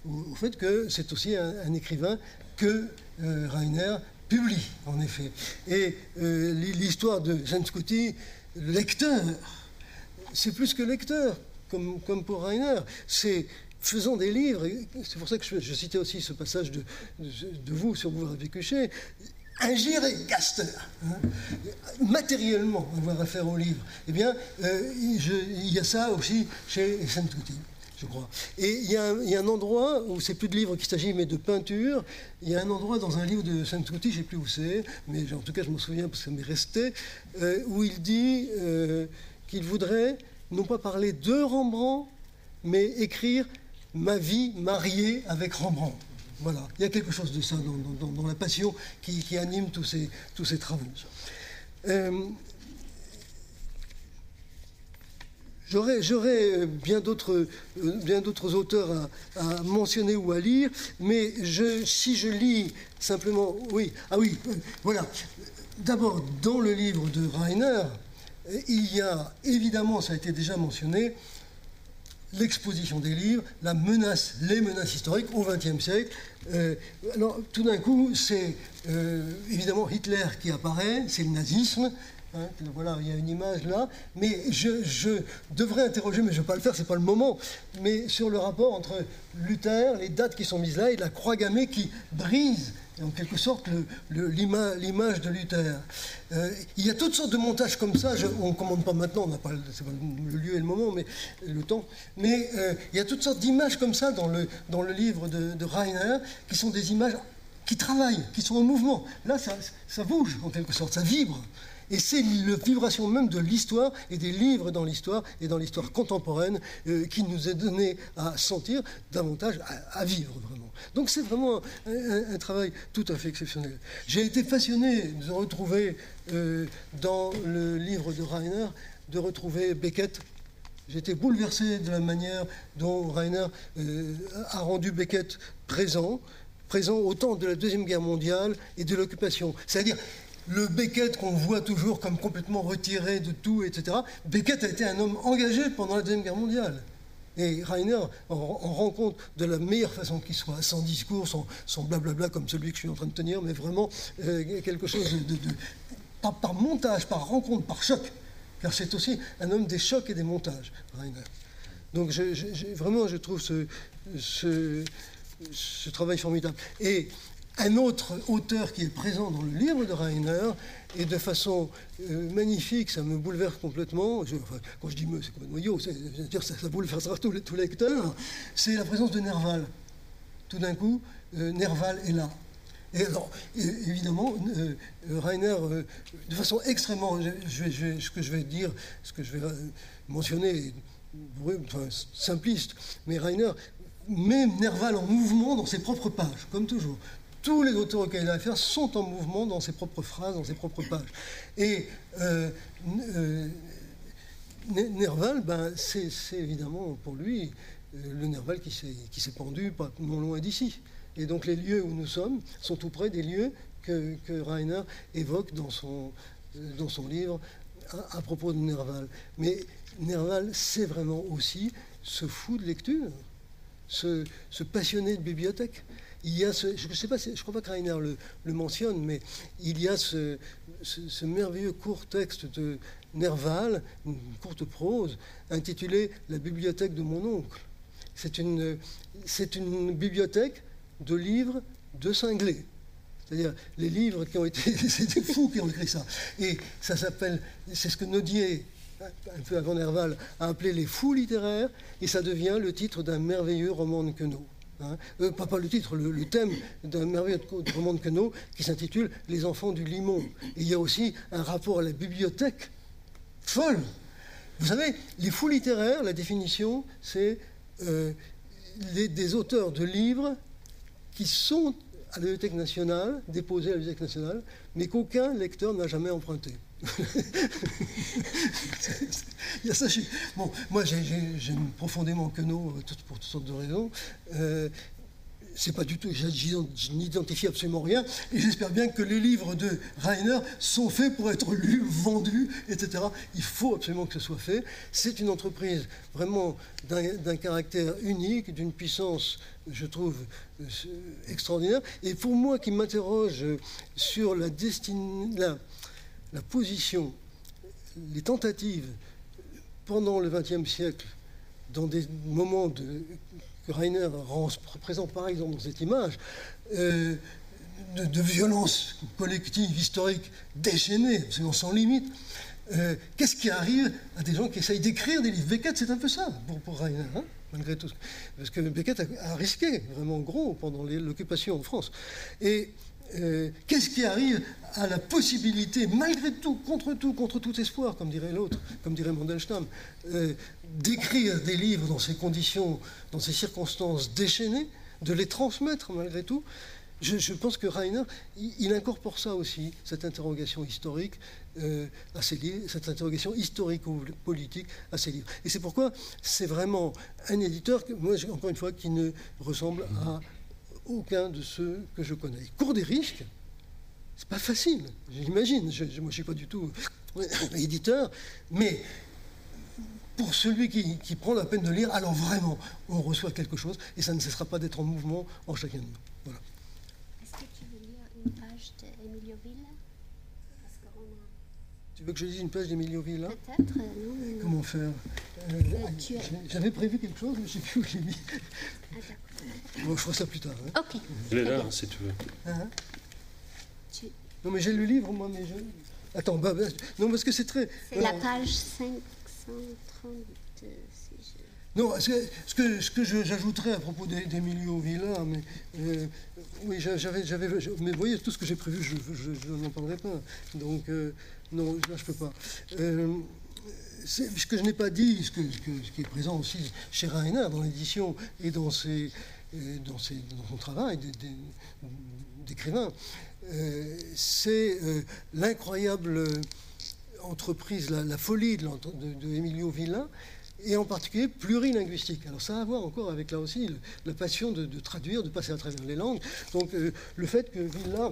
Speaker 2: au, fait que c'est aussi un, écrivain que euh, Rainer publie, en effet. Et euh, l'histoire de Senskouti, lecteur, c'est plus que lecteur, comme, comme pour Rainer. C'est faisant des livres, c'est pour ça que je, citais aussi ce passage de, de, vous sur vous Pécuchet, ingérer Gaster, hein, matériellement, avoir affaire au livre, eh bien, euh, il y a ça aussi chez saint crois. Et il y, a un, endroit où c'est plus de livres qu'il s'agit, mais de peinture. Il y a un endroit dans un livre de couty je ne sais plus où c'est, mais en tout cas je me souviens parce que ça m'est resté, euh, où il dit euh, qu'il voudrait non pas parler de Rembrandt, mais écrire ma vie mariée avec Rembrandt. Voilà, il y a quelque chose de ça dans, la passion qui, anime tous ces, tous ces travaux. J'aurais bien d'autres auteurs à, mentionner ou à lire, mais si je lis simplement, oui, ah oui, euh, voilà. D'abord, dans le livre de Rainer, il y a évidemment, ça a été déjà mentionné, l'exposition des livres, la menace, les menaces historiques au XXe siècle. Euh, alors, tout d'un coup, c'est euh, évidemment Hitler qui apparaît, c'est le nazisme. Hein, voilà, il y a une image là, mais je, je devrais interroger, mais je ne vais pas le faire, c'est pas le moment, mais sur le rapport entre Luther, les dates qui sont mises là, et la croix gammée qui brise en quelque sorte l'image de Luther. Euh, il y a toutes sortes de montages comme ça, on ne commande pas maintenant, on n'a pas, le lieu et le moment, mais le temps, mais euh, il y a toutes sortes d'images comme ça dans le, dans le livre de, Rainer, qui sont des images qui travaillent, qui sont en mouvement. Là, ça, ça bouge en quelque sorte, ça vibre. Et c'est la vibration même de l'histoire et des livres dans l'histoire et dans l'histoire contemporaine euh, qui nous est donné à sentir davantage, à, vivre vraiment. Donc c'est vraiment un, travail tout à fait exceptionnel. J'ai été passionné de retrouver euh, dans le livre de Rainer, de retrouver Beckett J'étais bouleversé de la manière dont Rainer euh, a rendu Beckett présent, présent au temps de la Deuxième Guerre mondiale et de l'occupation. C'est-à-dire, le Beckett qu'on voit toujours comme complètement retiré de tout, etc. Beckett a été un homme engagé pendant la Deuxième Guerre mondiale. Et Rainer en, rend compte de la meilleure façon qu'il soit, sans discours, sans, blablabla comme celui que je suis en train de tenir, mais vraiment euh, quelque chose de, par, montage, par rencontre, par choc. Car c'est aussi un homme des chocs et des montages, Rainer. Donc vraiment, je trouve ce, ce travail formidable. Et un autre auteur qui est présent dans le livre de Rainer, et de façon euh, magnifique, ça me bouleverse complètement. quand je dis me, c'est noyau, dire ça, ça bouleversera tout, tout lecteur. C'est la présence de Nerval. Tout d'un coup, euh, Nerval est là. Et alors, évidemment, euh, Rainer, de façon extrêmement, ce que je vais dire, ce que je vais mentionner, enfin, simpliste, mais Rainer met Nerval en mouvement dans ses propres pages, comme toujours tous les auteurs auxquels il a affaire sont en mouvement dans ses propres phrases, dans ses propres pages. Et euh, euh, Nerval, ben, c'est évidemment pour lui euh, le Nerval qui s'est pendu pas non loin d'ici. Et donc les lieux où nous sommes sont tout près des lieux que, que Rainer évoque dans son, dans son livre à, propos de Nerval. Mais Nerval, c'est vraiment aussi ce fou de lecture, ce, ce passionné de bibliothèque il y a je ne sais pas, je crois pas que Rainer le, mentionne, mais il y a ce, merveilleux court texte de, Nerval, une courte prose, intitulée La bibliothèque de mon oncle. C'est une, c'est une bibliothèque de livres de cinglés. C'est-à-dire les livres qui ont été. c'est des fous qui ont écrit ça. Et ça s'appelle. C'est ce que Nodier, un peu avant Nerval, a appelé les fous littéraires, et ça devient le titre d'un merveilleux roman de Queneau. Hein. Euh, pas, le titre, le, thème d'un merveilleux roman de Queneau qui s'intitule Les enfants du limon. Et il y a aussi un rapport à la bibliothèque folle. Vous savez, les fous littéraires, la définition, c'est euh, des auteurs de livres qui sont à la Bibliothèque nationale, déposés à la Bibliothèque nationale, mais qu'aucun lecteur n'a jamais emprunté. Il y a ça Bon, moi, j'aime profondément Queneau euh, pour toutes sortes de raisons. Euh, c'est pas du tout, je n'identifie absolument rien, et j'espère bien que les livres de Rainer sont faits pour être lus, vendus, etc. Il faut absolument que ce soit fait. C'est une entreprise vraiment d'un caractère unique, d'une puissance, je trouve, euh, extraordinaire. Et pour moi qui m'interroge sur la, la, la position, les tentatives pendant le XXe siècle, dans des moments de, que Rainer représente par exemple dans cette image, euh, de, violence collective, historique, déchaînée, absolument sans limite, euh, qu'est-ce qui arrive à des gens qui essayent d'écrire des livres? Beckett, c'est un peu ça pour, pour Rainer, hein, malgré tout. Parce que Beckett a, risqué vraiment gros pendant l'occupation en France. Et euh, qu'est-ce qui arrive à la possibilité, malgré tout, contre tout, contre tout espoir, comme dirait l'autre, comme dirait Mandelstam, euh, d'écrire des livres dans ces conditions, dans ces circonstances déchaînées, de les transmettre malgré tout je, pense que Rainer, il, incorpore ça aussi, cette interrogation historique euh, à ses livres, cette interrogation historico-politique à ses livres. Et c'est pourquoi c'est vraiment un éditeur, moi, encore une fois, qui ne ressemble à aucun de ceux que je connais. Il court des risques. C'est pas facile, j'imagine. moi, je ne suis pas du tout éditeur, mais pour celui qui, prend la peine de lire, alors vraiment, on reçoit quelque chose et ça ne cessera pas d'être en mouvement en chacun de nous. Voilà.
Speaker 3: Est-ce que tu veux lire une page d'Emilio Villa
Speaker 2: Tu veux que je lise une page d'Emilio Villa
Speaker 3: Peut-être, euh.
Speaker 2: Comment faire? Euh, J'avais prévu quelque chose, mais je ne sais plus où je l'ai mis. Bon, je ferai ça plus tard.
Speaker 3: Hein. Ok.
Speaker 1: Il est là, si tu veux. Hein
Speaker 2: non, mais j'ai le livre, moi, mais je... Attends, bah, bah, non, parce que c'est très...
Speaker 3: C'est la page 532,
Speaker 2: Non, ce que, ce que, j'ajouterais à propos d'Emilio Villa, mais euh, oui, j'avais, j'avais, mais vous voyez, tout ce que j'ai prévu, je, n'en parlerai pas. Donc, euh, non, là, je peux pas. Euh, ce que je n'ai pas dit, ce, ce, qui est présent aussi chez Rainer dans l'édition et dans, son travail d'écrivain, euh, c'est euh, l'incroyable entreprise, la, folie de, de, Emilio Villa, et en particulier plurilinguistique. Alors ça a à voir encore avec là aussi la passion de, traduire, de passer à travers les langues. Donc euh, le fait que Villa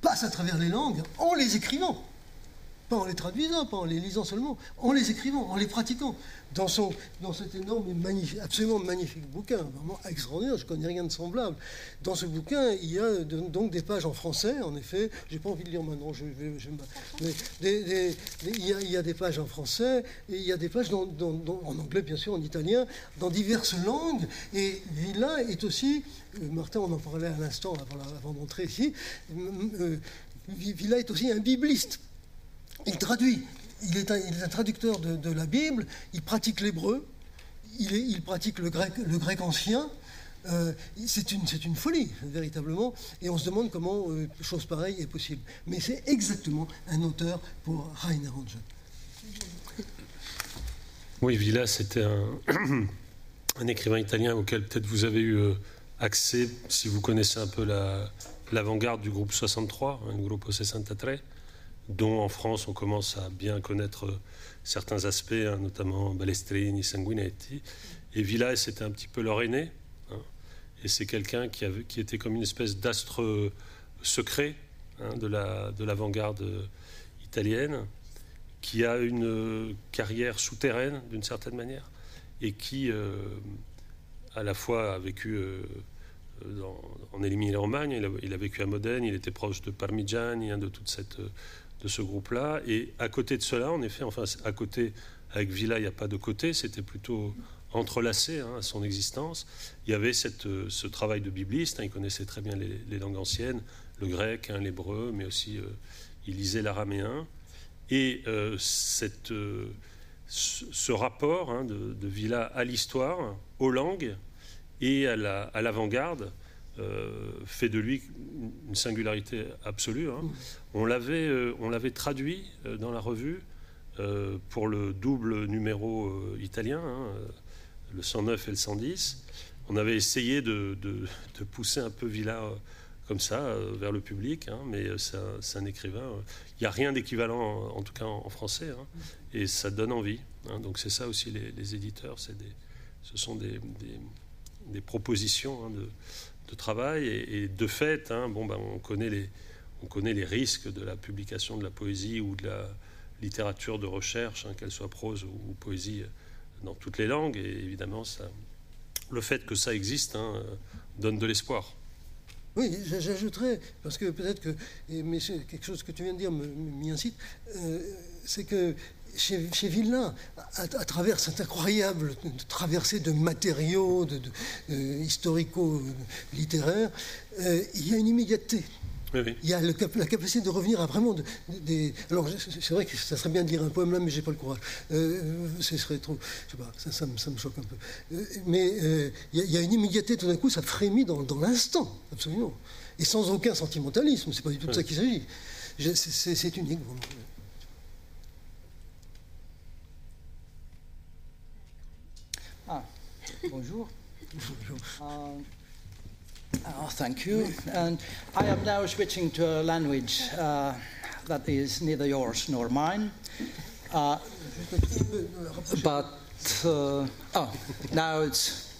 Speaker 2: passe à travers les langues en les écrivant pas en les traduisant, pas en les lisant seulement, en les écrivant, en les pratiquant. Dans, son, dans cet énorme, magnifique, absolument magnifique bouquin, vraiment extraordinaire, je ne connais rien de semblable. Dans ce bouquin, il y a donc des pages en français, en effet, j'ai pas envie de lire maintenant, je, mais il, y a, des pages en français, et il y a des pages en anglais, bien sûr, en italien, dans diverses langues, et Villa est aussi, euh, Martin, on en parlait à l'instant avant, d'entrer ici, euh, Villa est aussi un bibliste. Il traduit. Il est un, traducteur de, la Bible. Il pratique l'hébreu. Il, pratique le grec, ancien. Euh, c'est une, une, folie, véritablement. Et on se demande comment euh, chose pareille est possible. Mais c'est exactement un auteur pour Rainer Hansen.
Speaker 1: Oui, Villa, c'était un, écrivain italien auquel peut-être vous avez eu euh, accès si vous connaissez un peu l'avant-garde du groupe 63, un groupe 63 dont en France on commence à bien connaître certains aspects, hein, notamment Balestrini, Sanguinetti. Et Villa, c'était un petit peu leur aîné. Hein. et c'est quelqu'un qui, qui, était comme une espèce d'astre secret hein, de l'avant-garde italienne, qui a une carrière souterraine d'une certaine manière, et qui, euh, à la fois, a vécu euh, en Émilie-Romagne, il, il, a vécu à Modène, il était proche de Parmigiani, de toute cette ce groupe-là. Et à côté de cela, en effet, enfin, à côté, avec Villa, il n'y a pas de côté, c'était plutôt entrelacé hein, à son existence. Il y avait cette, ce travail de bibliste, hein, il connaissait très bien les, langues anciennes, le grec, hein, l'hébreu, mais aussi il lisait l'araméen. Et cette, ce rapport de, Villa à l'histoire, aux langues et à l'avant-garde, euh, fait de lui une singularité absolue. Hein. On l'avait euh, on l'avait traduit euh, dans la revue pour le double numéro italien, hein, le 109 et le 110. On avait essayé de, pousser un peu Villa comme ça vers le public, hein, mais c'est un, écrivain. Il n'y a rien d'équivalent, en, tout cas en, français, et ça donne envie. donc c'est ça aussi les, éditeurs, ce sont des, des propositions de, de travail. Et, de fait, hein, bon, ben, on, connaît les, on connaît les risques de la publication de la poésie ou de la littérature de recherche, hein, qu'elle soit prose ou, poésie, dans toutes les langues. Et évidemment, ça, le fait que ça existe hein, donne de l'espoir.
Speaker 2: Oui, j'ajouterais, parce que peut-être que, mais quelque chose que tu viens de dire m'y incite, euh, c'est que chez, chez Villa, à, travers cette incroyable traversée de matériaux de, euh, historico-littéraires, euh, il y a une immédiateté. Il y a la capacité de revenir à vraiment des. Alors, c'est vrai que ça serait bien de lire un poème là, mais j'ai pas le courage. Euh, ce serait trop. Je sais pas, ça, me, choque un peu. mais il y, a une immédiateté, tout d'un coup, ça frémit dans, l'instant, absolument. Et sans aucun sentimentalisme, c'est pas du tout de ça qu'il s'agit. C'est unique.
Speaker 5: Bonjour. Uh, oh, thank you. And I am now switching to a language uh, that is neither yours nor mine. Uh, but uh, oh, now it's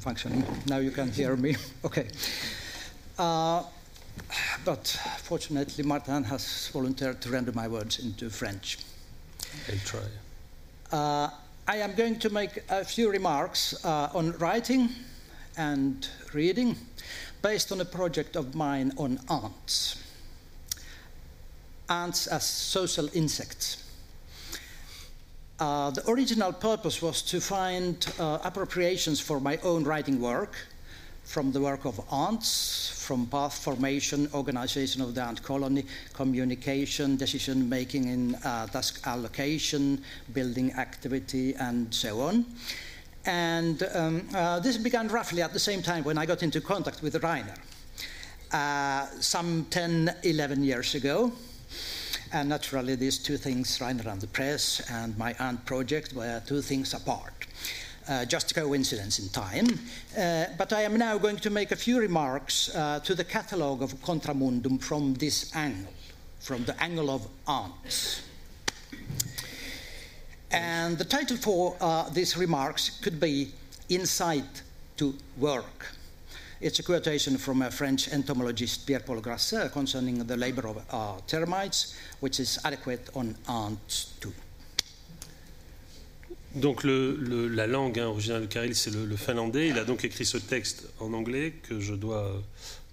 Speaker 5: functioning. Now you can hear me. Okay. Uh, but fortunately, Martin has volunteered to render my words into French.
Speaker 1: I'll try.
Speaker 5: I am going to make a few remarks uh, on writing and reading based on a project of mine on ants. Ants as social insects. Uh, the original purpose was to find uh, appropriations for my own writing work from the work of ants, from path formation, organization of the ant colony, communication, decision making in uh, task allocation, building activity, and so on. And um, uh, this began roughly at the same time when I got into contact with Rainer, uh, some 10, 11 years ago. And naturally, these two things, Rainer and the press and my ant project, were two things apart uh, just coincidence in time. Uh, but I am now going to make a few remarks uh, to the catalogue of Contramundum from this angle, from the angle of ants. And the title for uh, these remarks could be Insight to Work. It's a quotation from a French entomologist Pierre Paul Grasset concerning the labor of uh, termites, which is adequate on ants too.
Speaker 1: Donc la langue hein, originale de Karil, c'est le, finlandais. Il a donc écrit ce texte en anglais que je dois euh,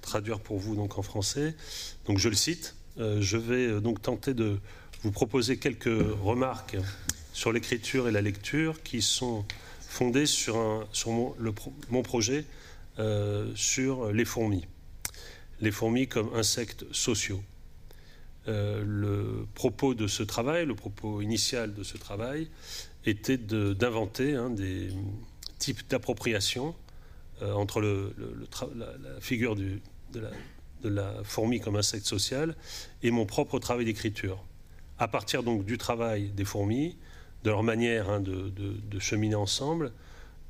Speaker 1: traduire pour vous donc en français. Donc je le cite. Euh, je vais euh, donc tenter de vous proposer quelques remarques sur l'écriture et la lecture qui sont fondées sur, mon, projet sur les fourmis. Les fourmis comme insectes sociaux. Le propos de ce travail, le propos initial de ce travail, était d'inventer hein, des types d'appropriation euh, entre la, figure de, la, fourmi comme insecte social et mon propre travail d'écriture. À partir donc du travail des fourmis, de leur manière hein, de, cheminer ensemble,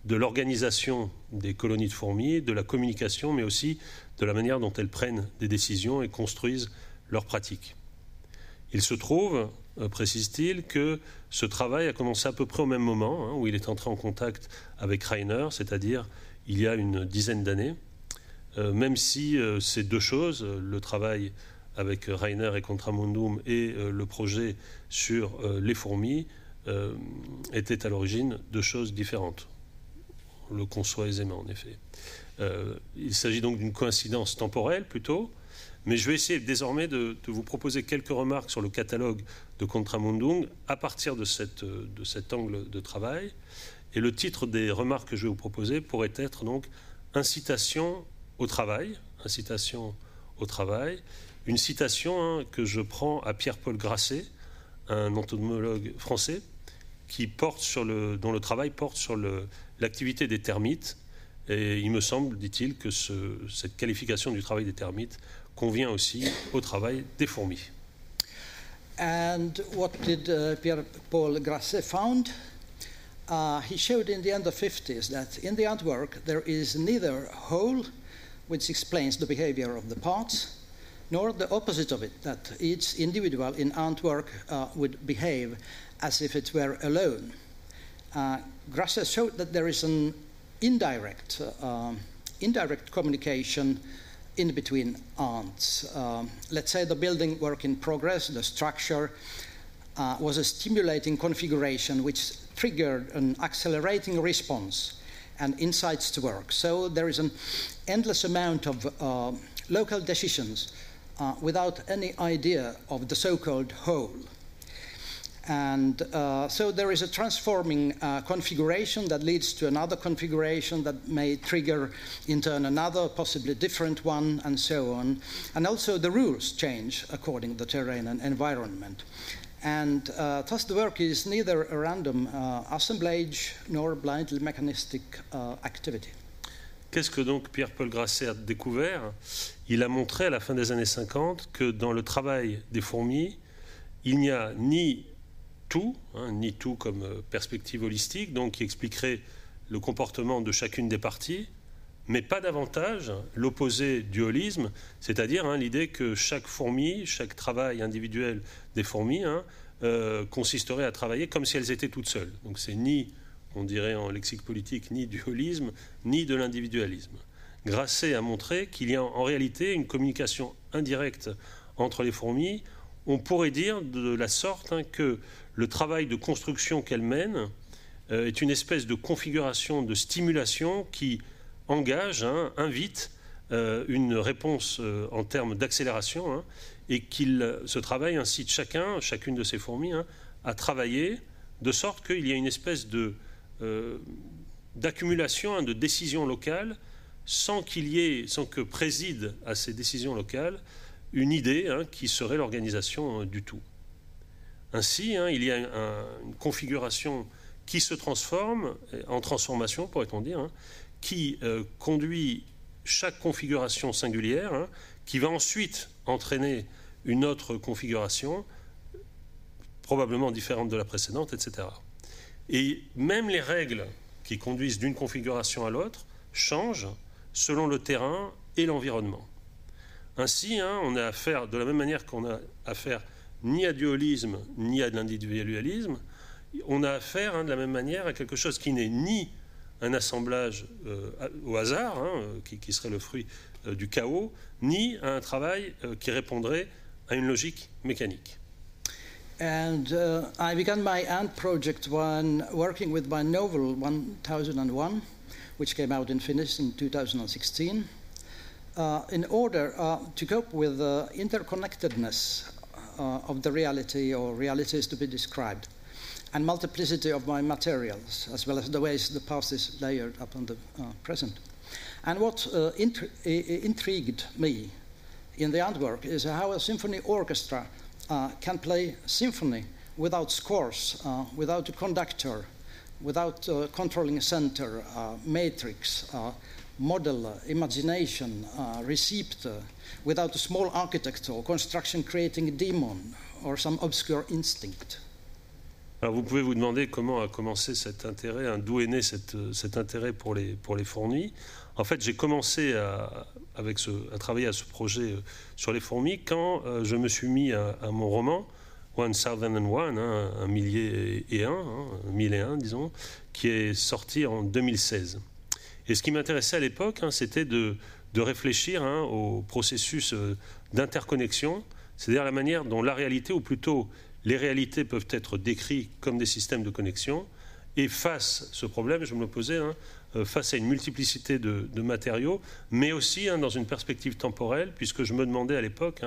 Speaker 1: de l'organisation des colonies de fourmis, de la communication, mais aussi de la manière dont elles prennent des décisions et construisent leurs pratiques. Il se trouve euh, précise-t-il, que ce travail a commencé à peu près au même moment, hein, où il est entré en contact avec Rainer, c'est-à-dire il y a une dizaine d'années, euh, même si euh, ces deux choses, le travail avec Rainer et Contramundum et le projet sur les fourmis, étaient à l'origine de choses différentes. On le conçoit aisément, en effet. il s'agit donc d'une coïncidence temporelle plutôt, Mais je vais essayer désormais de, vous proposer quelques remarques sur le catalogue de Contramundung à partir de, cette, cet angle de travail. Et le titre des remarques que je vais vous proposer pourrait être donc incitation au travail, incitation au travail, une citation hein, que je prends à Pierre-Paul Grasset, un entomologue français, qui porte sur le, dont le travail porte sur l'activité des termites. Et il me semble, dit-il, que ce, cette qualification du travail des termites convient aussi au travail des fourmis.
Speaker 5: And what did uh, Pierre-Paul Grasset found? Uh, he showed in the end of 50s that in the ant work there is neither whole, which explains the behavior of the parts, nor the opposite of it, that each individual in ant work uh, would behave as if it were alone. Uh, Grasser showed that there is an indirect, uh, indirect communication in between ants. Um, let's say the building work in progress, the structure, uh, was a stimulating configuration which triggered an accelerating response and insights to work. So there is an endless amount of uh, local decisions uh, without any idea of the so called whole. And uh, so there is a transforming uh, configuration that leads to another configuration that may trigger in turn another, possibly different one, and so on. And also the rules change according to the terrain and environment. And uh, thus the work is neither a random uh, assemblage nor blindly mechanistic uh, activity.
Speaker 1: Qu'est-ce que donc Pierre-Paul Grasset a découvert Il a montré à la fin des années 50 que dans le travail des fourmis, il n'y a ni hein, ni tout comme euh, perspective holistique, donc qui expliquerait le comportement de chacune des parties, mais pas davantage l'opposé du holisme, c'est-à-dire hein, l'idée que chaque fourmi, chaque travail individuel des fourmis hein, euh, consisterait à travailler comme si elles étaient toutes seules. Donc c'est ni, on dirait en lexique politique, ni du holisme, ni de l'individualisme. Grasset a montré qu'il y a en réalité une communication indirecte entre les fourmis. On pourrait dire de la sorte que le travail de construction qu'elle mène euh, est une espèce de configuration de stimulation qui engage, hein, invite euh, une réponse euh, en termes d'accélération hein, et qu'il ce travail incite chacun, chacune de ces fourmis, hein, à travailler de sorte qu'il y a une espèce de d'accumulation de décisions locales sans qu'il y ait, sans que préside à ces décisions locales une idée qui serait l'organisation du tout. Ainsi, hein, il y a une configuration qui se transforme, en transformation pourrait-on dire, hein, qui euh, conduit chaque configuration singulière, hein, qui va ensuite entraîner une autre configuration, probablement différente de la précédente, etc. Et même les règles qui conduisent d'une configuration à l'autre changent selon le terrain et l'environnement. Ainsi, on a affaire, de la même manière qu'on a affaire ni à dualisme ni à de l'individualisme, on a affaire hein, de la même manière à quelque chose qui n'est ni un assemblage euh, au hasard, hein, euh, qui, serait le fruit euh, du chaos, ni à un travail qui répondrait à une logique mécanique.
Speaker 5: And uh, I began my ANT project when working with my novel 1001, which came out in Finnish in 2016, uh, in order uh, to cope with the interconnectedness uh, of the reality or realities to be described, and multiplicity of my materials, as well as the ways the past is layered upon the uh, present. And what uh, intri- intrigued me in the artwork is how a symphony orchestra uh, can play symphony without scores, uh, without a conductor, without a controlling center, uh, matrix, model, imagination, receipt, without a small architect or construction creating a demon or some obscure instinct.
Speaker 1: Alors vous pouvez vous demander comment a commencé cet intérêt, hein, d'où est né cette, cet intérêt pour les, pour les fourmis. En fait, j'ai commencé à, avec ce, à travailler à ce projet euh, sur les fourmis quand euh, je me suis mis à, à, mon roman One Thousand and One, hein, un millier et un, hein, mille et un, disons, qui est sorti en 2016. Et ce qui m'intéressait à l'époque, hein, c'était de, de réfléchir hein, au processus euh, d'interconnexion, c'est-à-dire la manière dont la réalité, ou plutôt les réalités, peuvent être décrites comme des systèmes de connexion. Et face à ce problème, je me posais, hein, face à une multiplicité de, matériaux, mais aussi dans une perspective temporelle, puisque je me demandais à l'époque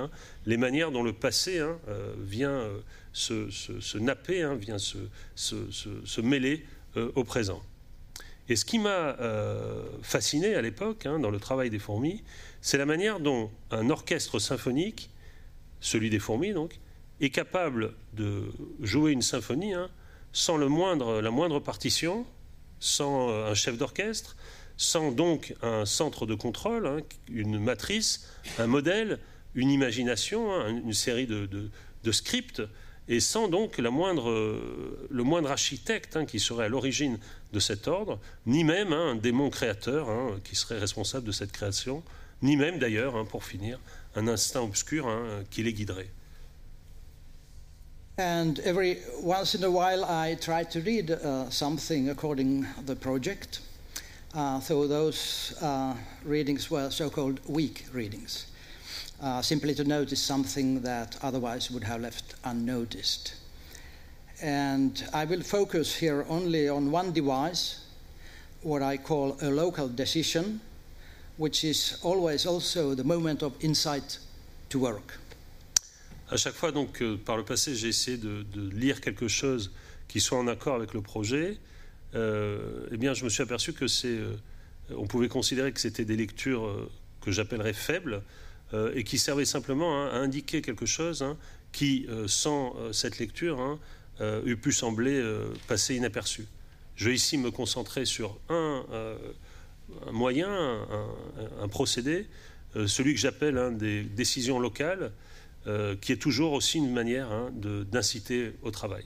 Speaker 1: les manières dont le passé hein, vient se, napper, vient se, se mêler au présent. Et ce qui m'a fasciné à l'époque, dans le travail des fourmis, c'est la manière dont un orchestre symphonique, celui des fourmis donc, est capable de jouer une symphonie sans le moindre, la moindre partition, sans euh, un chef d'orchestre, sans donc un centre de contrôle, hein, une matrice, un modèle, une imagination, hein, une série de, scripts, et sans donc la moindre, euh, le moindre architecte hein, qui serait à l'origine de cet ordre, ni même un démon créateur qui serait responsable de cette création, ni même d'ailleurs, pour finir, un instinct obscur qui les guiderait.
Speaker 5: And every once in a while, I try to read uh, something according the project. Uh, so those uh, readings were so-called weak readings, uh, simply to notice something that otherwise would have left unnoticed. And I will focus here only on one device, what I call a local decision, which is always also the moment of insight to work.
Speaker 1: à chaque fois, donc, euh, par le passé, j'ai essayé de, lire quelque chose qui soit en accord avec le projet. Euh, eh bien, je me suis aperçu que c'est, euh, on pouvait considérer que c'était des lectures que j'appellerais faibles et qui servaient simplement hein, à indiquer quelque chose hein, qui, sans cette lecture, hein, eût pu sembler passer inaperçu. Je vais ici me concentrer sur un, moyen, un, un procédé, celui que j'appelle des décisions locales euh, qui est toujours aussi une manière hein, d'inciter au travail.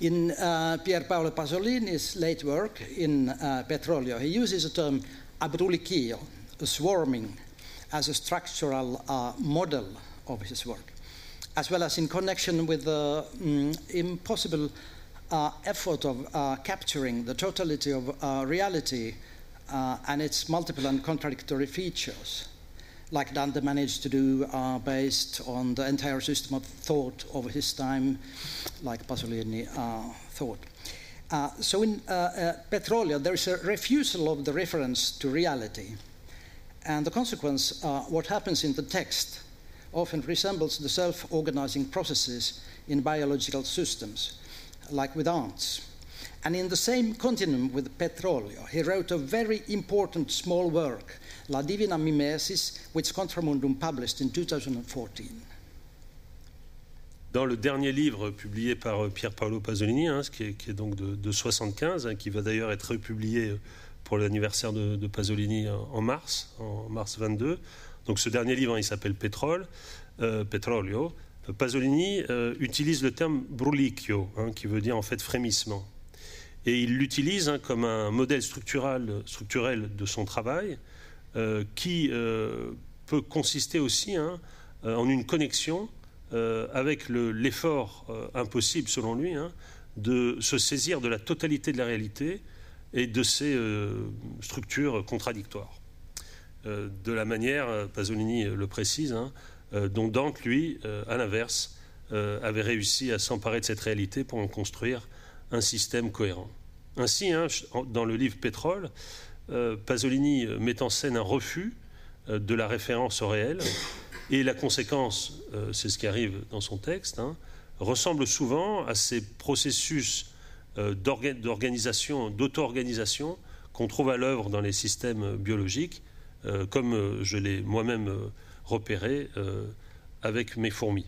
Speaker 5: In uh, Pier Paolo Pasolini's late work in uh, Petrolio, he uses the term abrulichio, swarming, as a structural uh, model of his work, as well as in connection with the um, impossible uh, effort of uh, capturing the totality of uh, reality and its multiple and contradictory features like Dante managed to do uh, based on the entire system of thought of his time, like Pasolini uh, thought. Uh, so in uh, uh, Petrolio, there is a refusal of the reference to reality. And the consequence, uh, what happens in the text, often resembles the self organizing processes in biological systems, like with ants. And in the same continuum with Petrolio, he wrote a very important small work La Divina Mimesis, which Contramundum published in 2014.
Speaker 1: Dans le dernier livre publié par euh, Pier Paolo Pasolini, hein, qui, est, qui, est, donc de, de 75, hein, qui va d'ailleurs être republié euh, pour l'anniversaire de, de, Pasolini en mars, en mars 22. Donc ce dernier livre, hein, il s'appelle Pétrole, euh, Petrolio. Pasolini euh, utilise le terme brulicchio, hein, qui veut dire en fait frémissement. Et il l'utilise hein, comme un modèle structural, structurel de son travail, euh, qui euh, peut consister aussi euh, en une connexion avec l'effort impossible, selon lui, de se saisir de la totalité de la réalité et de ses structures contradictoires. De la manière, Pasolini le précise, hein, dont Dante, lui, à l'inverse, avait réussi à s'emparer de cette réalité pour en construire un système cohérent. Ainsi, dans le livre Pétrole, euh, Pasolini met en scène un refus euh, de la référence au réel, et la conséquence, euh, c'est ce qui arrive dans son texte, hein, ressemble souvent à ces processus d'organisation, d'auto-organisation qu'on trouve à l'œuvre dans les systèmes biologiques, comme je l'ai moi-même repéré avec mes fourmis.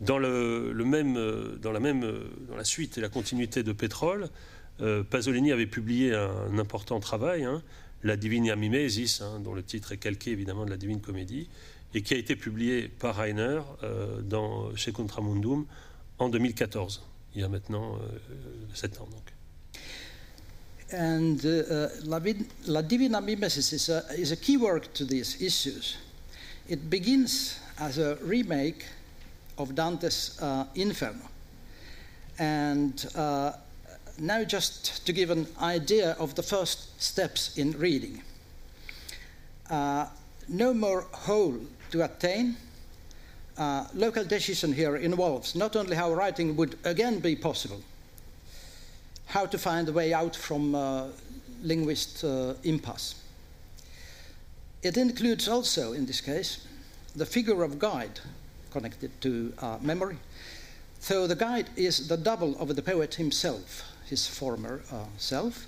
Speaker 1: Dans, le, même, dans, la même, dans la suite et la continuité de Pétrole, euh, Pasolini avait publié un, important travail, hein, La Divina Mimesis, hein, dont le titre est calqué évidemment de la Divine Comédie, et qui a été publié par Rainer euh, dans, chez Contramundum en 2014, il y a maintenant euh, sept ans. Donc.
Speaker 5: And uh, la, la, Divina Mimesis is a, is a key work to these issues. It begins as a remake of Dante's uh, Inferno. And uh, now just to give an idea of the first steps in reading. Uh, no more whole to attain. Uh, local decision here involves not only how writing would again be possible, how to find a way out from uh, linguist uh, impasse. It includes also, in this case, the figure of guide connected to uh, memory. So the guide is the double of the poet himself, his former uh, self,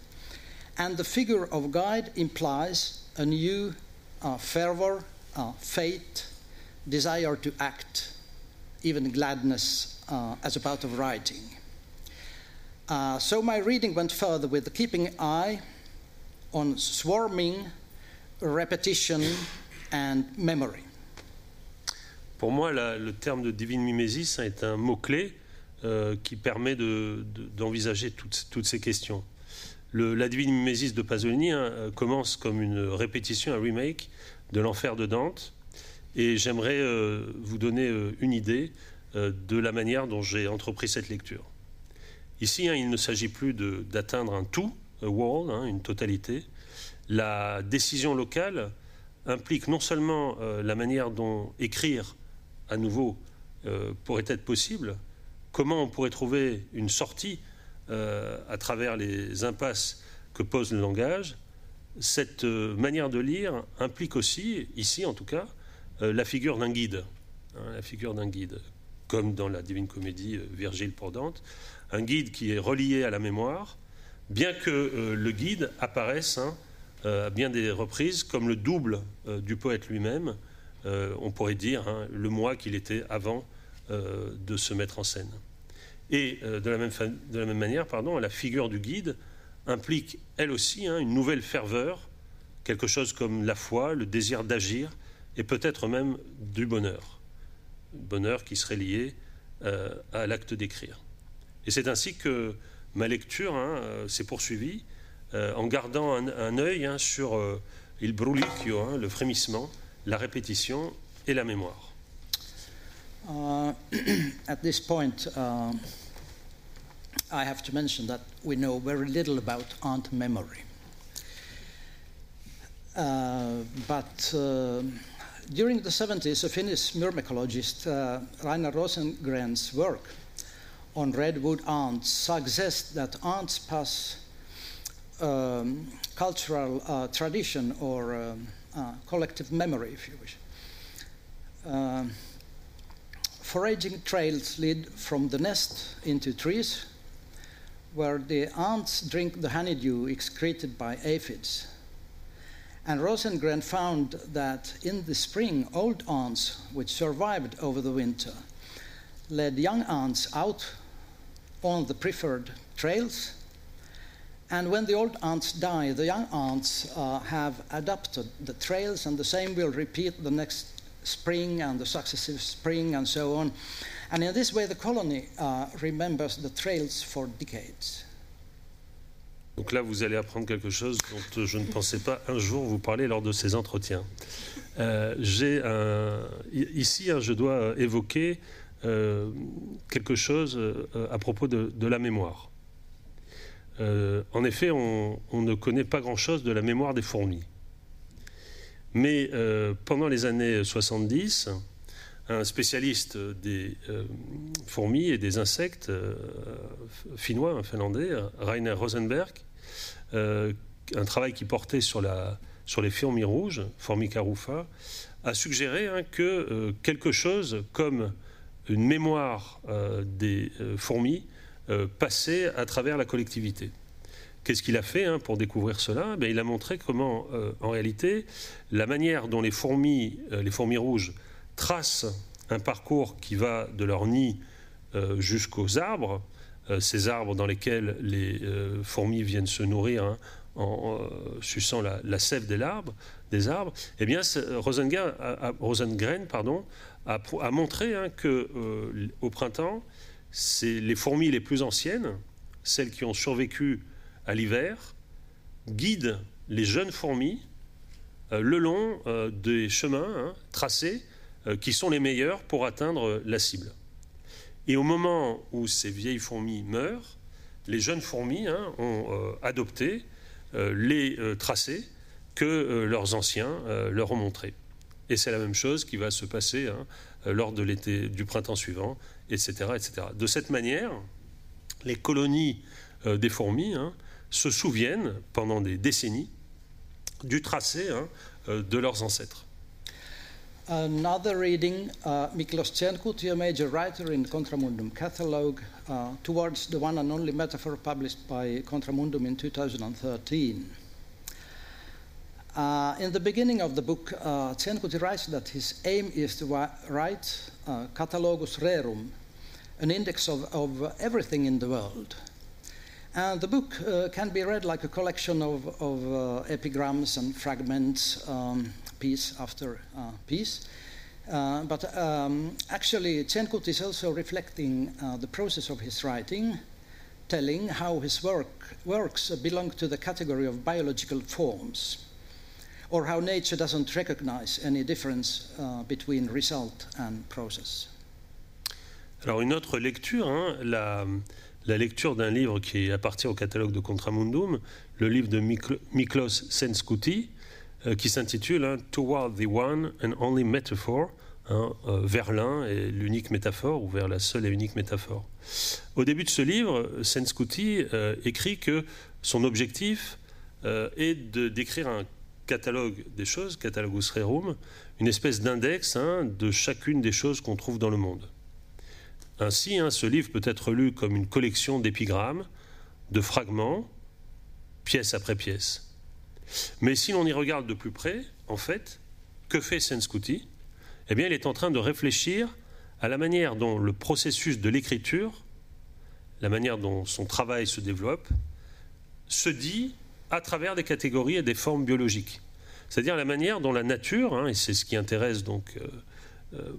Speaker 5: and the figure of guide implies a new uh, fervor, uh, fate, desire to act, even gladness as a part of writing. Uh, so my reading went further with keeping eye on swarming, repetition, and memory.
Speaker 1: Pour moi, le terme de divine mimésis est un mot-clé euh, qui permet d'envisager de, de, toutes, ces questions. La divine mimésis de Pasolini hein, commence comme une répétition, un remake de l'enfer de Dante, et j'aimerais euh, vous donner euh, une idée de la manière dont j'ai entrepris cette lecture. Ici, hein, il ne s'agit plus d'atteindre un tout, a wall, hein, une totalité. La décision locale implique non seulement euh, la manière dont écrire à nouveau euh, pourrait être possible, comment on pourrait trouver une sortie euh, à travers les impasses que pose le langage, cette manière de lire implique aussi, ici en tout cas, la figure d'un guide, hein, la figure d'un guide, comme dans la Divine Comédie Virgile pour Dante, un guide qui est relié à la mémoire, bien que le guide apparaisse hein, à bien des reprises comme le double du poète lui-même, euh, on pourrait dire, hein, le mois qu'il était avant euh, de se mettre en scène. Et euh, de, la même manière, la figure du guide implique elle aussi hein, une nouvelle ferveur, quelque chose comme la foi, le désir d'agir et peut-être même du bonheur. Bonheur qui serait lié euh, à l'acte d'écrire. Et c'est ainsi que ma lecture hein, euh, s'est poursuivie euh, en gardant un, un œil hein, sur euh, il hein, le frémissement, la répétition et la mémoire.
Speaker 5: Uh, at this point, uh, I have to mention that we know very little about ant memory. Uh, but uh, during the 70s, a Finnish myrmecologist, uh, Rainer Rosengren's work on redwood ants suggests that ants pass um, cultural uh, tradition or um, uh, collective memory, if you wish. Uh, foraging trails lead from the nest into trees, where the ants drink the honeydew excreted by aphids. And Rosengren found that in the spring, old ants, which survived over the winter, led young ants out on the preferred trails and when the old ants die, the young ants uh, have adapted the trails, and the same will repeat the next spring and the successive spring and so on. And in this way, the colony uh, remembers the trails for decades.
Speaker 1: Donc là, vous allez apprendre quelque chose dont je ne pensais pas un jour vous parler lors de ces entretiens. Euh, j'ai ici, hein, je dois évoquer euh, quelque chose euh, à propos de, la mémoire. Euh, en effet, on, ne connaît pas grand-chose de la mémoire des fourmis. Mais euh, pendant les années 70, un spécialiste des euh, fourmis et des insectes euh, finnois, un finlandais, Rainer Rosenberg, euh, un travail qui portait sur, les fourmis rouges, Formica rufa, a suggéré hein, que euh, quelque chose comme une mémoire des fourmis euh, passer à travers la collectivité. Qu'est-ce qu'il a fait hein, pour découvrir cela? Ben, Il a montré comment, euh, en réalité, la manière dont les fourmis, euh, les fourmis rouges tracent un parcours qui va de leur nid euh, jusqu'aux arbres, euh, ces arbres dans lesquels les euh, fourmis viennent se nourrir hein, en suçant la, la, sève des arbres, des arbres, eh bien, Rosengren, a, a, Rosengren pardon, a, montré hein, que au printemps, c'est les fourmis les plus anciennes, celles qui ont survécu à l'hiver, guident les jeunes fourmis euh, le long euh, des chemins hein, tracés euh, qui sont les meilleurs pour atteindre la cible. Et au moment où ces vieilles fourmis meurent, les jeunes fourmis hein, ont euh, adopté euh, les tracés que leurs anciens leur ont montrés. Et c'est la même chose qui va se passer hein, lors de l'été du printemps suivant etc., etc. De cette manière, les colonies euh, des fourmis hein, se souviennent pendant des décennies du tracé hein, euh, de leurs ancêtres.
Speaker 5: Another reading, uh, Miklos Tsenkouti, a major writer in Contramundum Catalogue, uh, towards the one and only metaphor published by Contramundum in 2013. Uh, in the beginning of the book, uh, Tsenkouti writes that his aim is to write uh, Catalogus Rerum, an index of, of everything in the world. And the book uh, can be read like a collection of, of uh, epigrams and fragments, um, piece after uh, piece. Uh, but um, actually, Tsenkut is also reflecting uh, the process of his writing, telling how his work, works belong to the category of biological forms, or how nature doesn't recognize any difference uh, between result and process.
Speaker 1: Alors, une autre lecture, hein, la lecture d'un livre qui appartient au catalogue de Contramundum, le livre de Miklos Senskuti, euh, qui s'intitule hein, Toward the One and Only Metaphor, hein, euh, vers l'un et l'unique métaphore, ou vers la seule et unique métaphore. Au début de ce livre, Senskuti euh, écrit que son objectif est de décrire un catalogue des choses, catalogus rerum, une espèce d'index hein, de chacune des choses qu'on trouve dans le monde. Ainsi, hein, ce livre peut être lu comme une collection d'épigrammes, de fragments, pièce après pièce. Mais si l'on y regarde de plus près, en fait, que fait Senskuti? Eh bien, il est en train de réfléchir à la manière dont le processus de l'écriture, la manière dont son travail se développe, se dit à travers des catégories et des formes biologiques. C'est-à-dire la manière dont la nature, hein, et c'est ce qui intéresse donc euh, euh,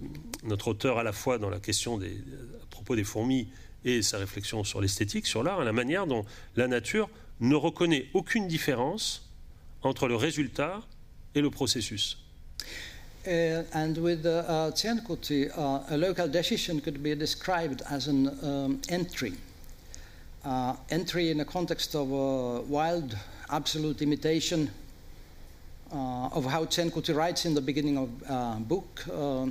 Speaker 1: notre auteur à la fois dans la question à propos des fourmis et sa réflexion sur l'esthétique, sur l'art, la manière dont la nature ne reconnaît aucune différence entre le résultat et le processus.
Speaker 5: Uh, and with uh, uh, uh, a local decision could be described as an um, entry. Uh, entry in a context of a wild, absolute imitation uh, of how Tsenkuti writes in the beginning of uh, book. Uh,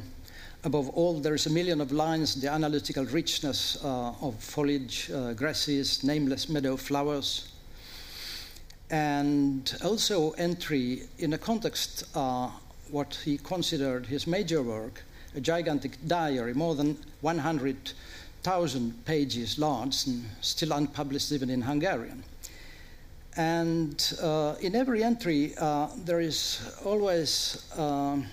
Speaker 5: above all, there is a million of lines, the analytical richness uh, of foliage, uh, grasses, nameless meadow flowers. And also entry in a context, what he considered his major work, a gigantic diary, more than 100,000 pages large and still unpublished even in Hungarian. And uh, in every entry, uh, there is always um,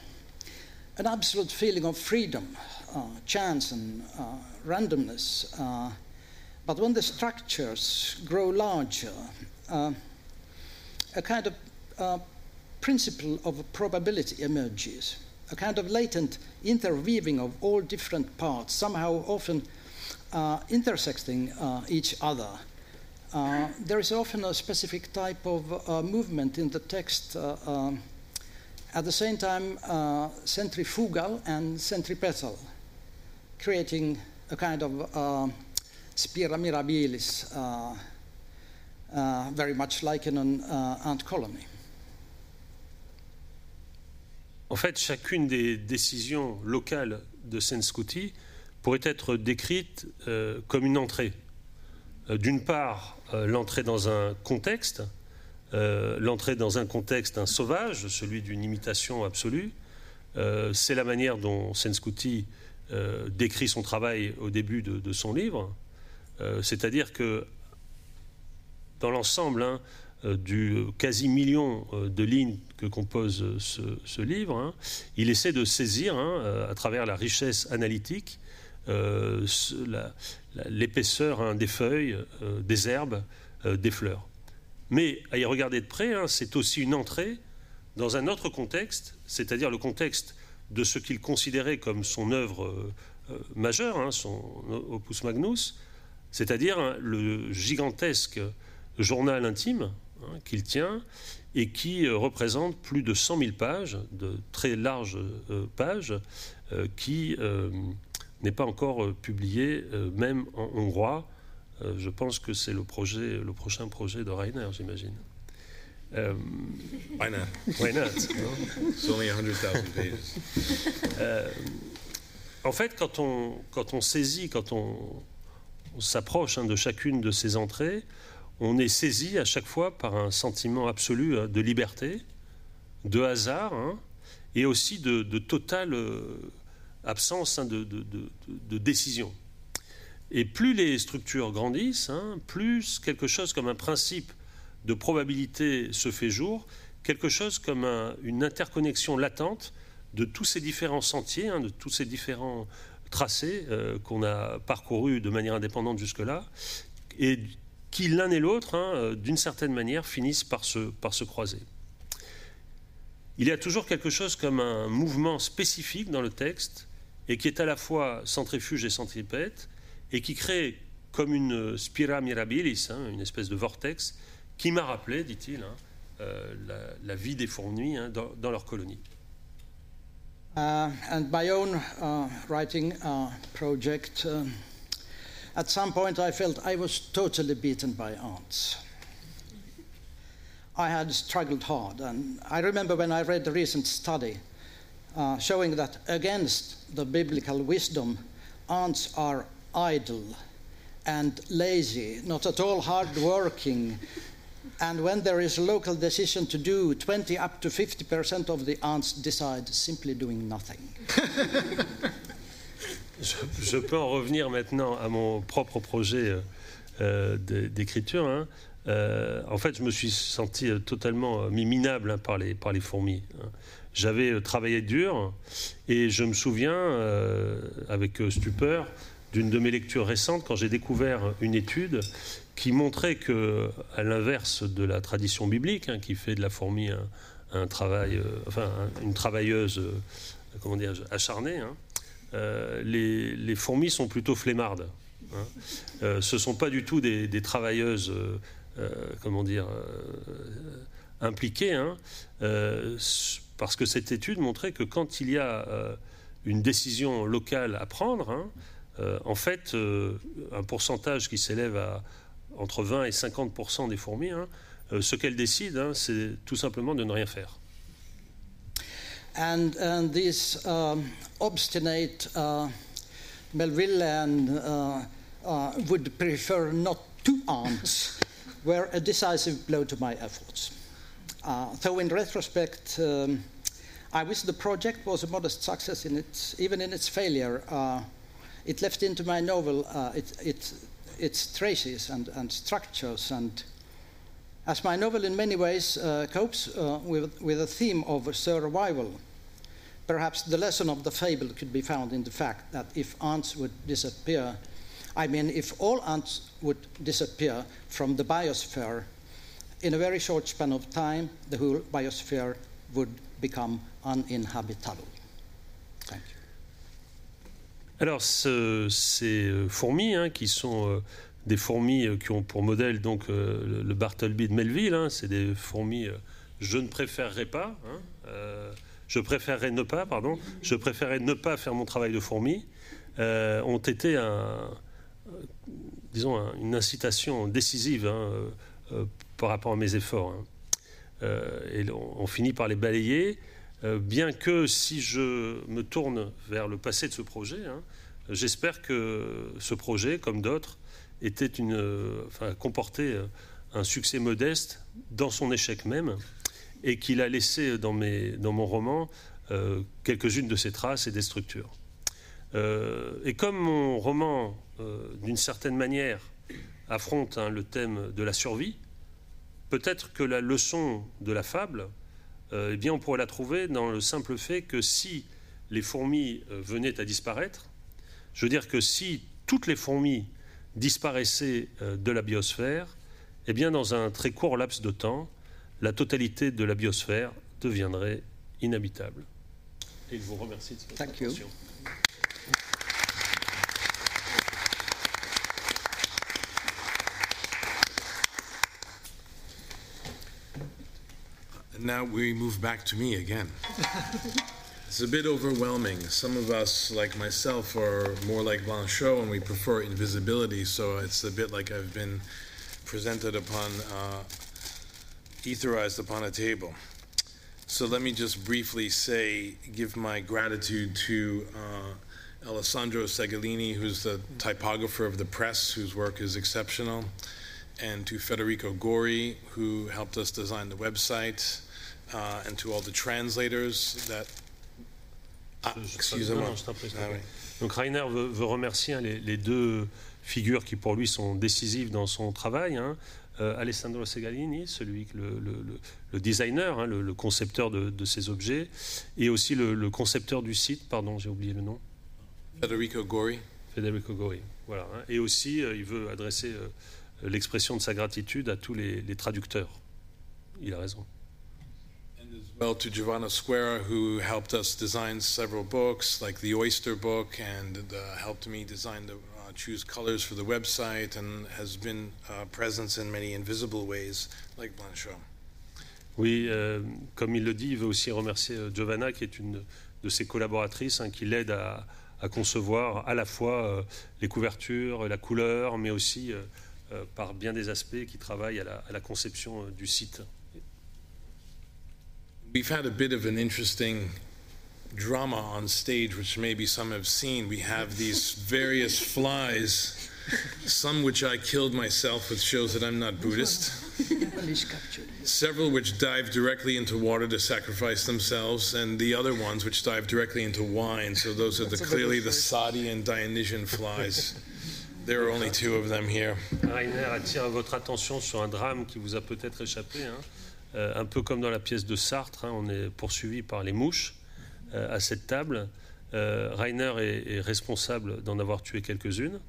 Speaker 5: an absolute feeling of freedom, uh, chance, and uh, randomness. Uh, but when the structures grow larger, uh, a kind of principle of probability emerges, a kind of latent interweaving of all different parts, somehow often intersecting each other. Uh, there is often a specific type of uh, movement in the text, uh, um, at the same time uh, centrifugal and centripetal, creating a kind of uh, spira mirabilis, very much like in an ant colony.
Speaker 1: En fait, chacune des décisions locales de Senskuti pourrait être décrite euh, comme une entrée. Euh, d'une part, l'entrée dans un contexte, euh, l'entrée dans un contexte un sauvage, celui d'une imitation absolue. c'est la manière dont Senskuti décrit son travail au début de, son livre. C'est-à-dire que dans l'ensemble hein, du quasi million de lignes que compose ce, livre, hein, il essaie de saisir, hein, à travers la richesse analytique, l'épaisseur hein, des feuilles, euh, des herbes, euh, des fleurs. Mais à y regarder de près, hein, c'est aussi une entrée dans un autre contexte, c'est-à-dire le contexte de ce qu'il considérait comme son œuvre euh, majeure, hein, son opus magnus, c'est-à-dire le gigantesque journal intime qu'il tient et qui représente plus de 100 000 pages, de très larges pages, qui n'est pas encore euh, publié, euh, même en hongrois. Euh, je pense que c'est le, projet, le prochain projet de Rainer, j'imagine.
Speaker 4: Euh, Why not?
Speaker 1: Why not?
Speaker 4: It's only 100,000 pages.
Speaker 1: Euh, en fait, quand on, quand on saisit, quand on, on s'approche hein, de chacune de ces entrées, on est saisi à chaque fois par un sentiment absolu de liberté, de hasard, hein, et aussi de, totale euh, absence hein, de, décision. Et plus les structures grandissent, hein, plus quelque chose comme un principe de probabilité se fait jour, quelque chose comme une interconnexion latente de tous ces différents sentiers, de tous ces différents tracés euh, qu'on a parcourus de manière indépendante jusque-là, et qui l'un et l'autre, euh, d'une certaine manière, finissent par se croiser il y a toujours quelque chose comme un mouvement spécifique dans le texte et qui est à la fois centrifuge et centripète et qui crée comme une spira mirabilis, hein, une espèce de vortex, qui m'a rappelé, dit-il, hein, euh, la, vie des fourmis hein, dans, leur colonie.
Speaker 5: Uh, and my own uh, writing uh, project, uh, at some point I felt I was totally beaten by ants. I had struggled hard. And I remember when I read the recent study uh, showing that against the biblical wisdom, ants are idle and lazy, not at all hardworking. And when there is a local decision to do, 20 up to 50% of the ants decide simply doing nothing.
Speaker 1: je, je, peux en revenir maintenant à mon propre projet euh, euh d'écriture. Hein. Euh, en fait, je me suis senti euh, totalement euh, minable hein, par, les, par les fourmis. Hein. J'avais travaillé dur et je me souviens, avec stupeur, d'une de mes lectures récentes quand j'ai découvert une étude qui montrait que, à l'inverse de la tradition biblique, hein, qui fait de la fourmi un, travail, enfin une travailleuse, comment dire, acharnée, les, fourmis sont plutôt flemmardes. ce ne sont pas du tout des, travailleuses euh, comment dire, euh, hein, euh, parce que cette étude montrait que quand il y a une décision locale à prendre, hein, en fait, un pourcentage qui s'élève à entre 20 et 50% des fourmis, hein, ce qu'elles décident, c'est tout simplement de ne rien faire.
Speaker 5: And, and these um, obstinate uh, Melvillian uh, uh, would prefer not to ants were a decisive blow to my efforts. Uh, though in retrospect, um, I wish the project was a modest success in its, even in its failure. Uh, it left into my novel uh, it, it, its traces and, and, structures, and as my novel in many ways uh, copes uh, with, with a theme of survival, perhaps the lesson of the fable could be found in the fact that if ants would disappear, I mean, if all ants would disappear from the biosphere, in a very short span of time, the whole biosphere would become uninhabitable. Thank you.
Speaker 1: Alors, ce, ces euh, fourmis, hein, qui sont euh, des fourmis euh, qui ont pour modèle donc euh, le Bartleby de Melville, hein, c'est des fourmis euh, je ne préférerais pas, hein, euh, je préférerais ne pas, pardon, je préférerais ne pas faire mon travail de fourmi, ont été un, disons, une incitation décisive hein, par rapport à mes efforts. Hein. Euh, et on, finit par les balayer, bien que si je me tourne vers le passé de ce projet, hein, j'espère que ce projet, comme d'autres, était une, enfin, comportait un succès modeste dans son échec même, et qu'il a laissé dans, mes, dans mon roman quelques-unes de ses traces et des structures. et comme mon roman euh, d'une certaine manière, affronte hein, le thème de la survie, peut-être que la leçon de la fable, euh, eh bien, on pourrait la trouver dans le simple fait que si les fourmis euh, venaient à disparaître, je veux dire que si toutes les fourmis disparaissaient de la biosphère, eh bien, dans un très court laps de temps, la totalité de la biosphère deviendrait inhabitable. Et je vous remercie de votre attention.
Speaker 4: Now we move back to me again. it's a bit overwhelming. Some of us, like myself, are more like Blanchot and we prefer invisibility, so it's a bit like I've been presented upon, uh, etherized upon a table. So let me just briefly say, give my gratitude to uh, Alessandro Segalini, who's the typographer of the press, whose work is exceptional and to Federico Gori, who helped us design the website, uh, and to all the translators that.
Speaker 1: Ah, excusez-moi. Ah, Donc Rainer veut, veut remercier hein, les, les, deux figures qui pour lui sont décisives dans son travail. Hein. Euh, Alessandro Segalini, celui le, le, le designer, hein, le, concepteur de, de, ces objets, et aussi le, concepteur du site, pardon, j'ai oublié le nom.
Speaker 4: Federico Gori.
Speaker 1: Federico Gori, voilà. Hein. Et aussi, euh, il veut adresser euh, l'expression de sa gratitude à tous les, les, traducteurs. Il a raison.
Speaker 4: Well to Giovanna Square, who helped us design several books, like the Oyster book, and uh, helped me design the choose colors for the website and has been uh, present in many invisible ways, like Blanchot.
Speaker 1: Oui, euh, comme il le dit, il veut aussi remercier euh, Giovanna, qui est une de ses collaboratrices, hein, qui l'aide à, à, concevoir à la fois euh, les couvertures, la couleur, mais aussi euh, par bien des aspects qui travaillent à la, à la conception du site.
Speaker 4: We've had a bit of an interesting drama on stage, which maybe some have seen, we have these various flies, some which I killed myself, which shows that I'm not Buddhist. Several which dive directly into water to sacrifice themselves, and the other ones which dive directly into wine. So those are the, clearly the Sadi and Dionysian flies. There are only two of them here.
Speaker 1: Ah, Rainer attire votre attention sur un drame qui vous a peut-être échappé. Hein. Euh, un peu comme dans la pièce de Sartre, hein, on est poursuivi par les mouches. Euh, à cette table. Euh, Rainer est, est responsable d'en avoir tué quelques-unes,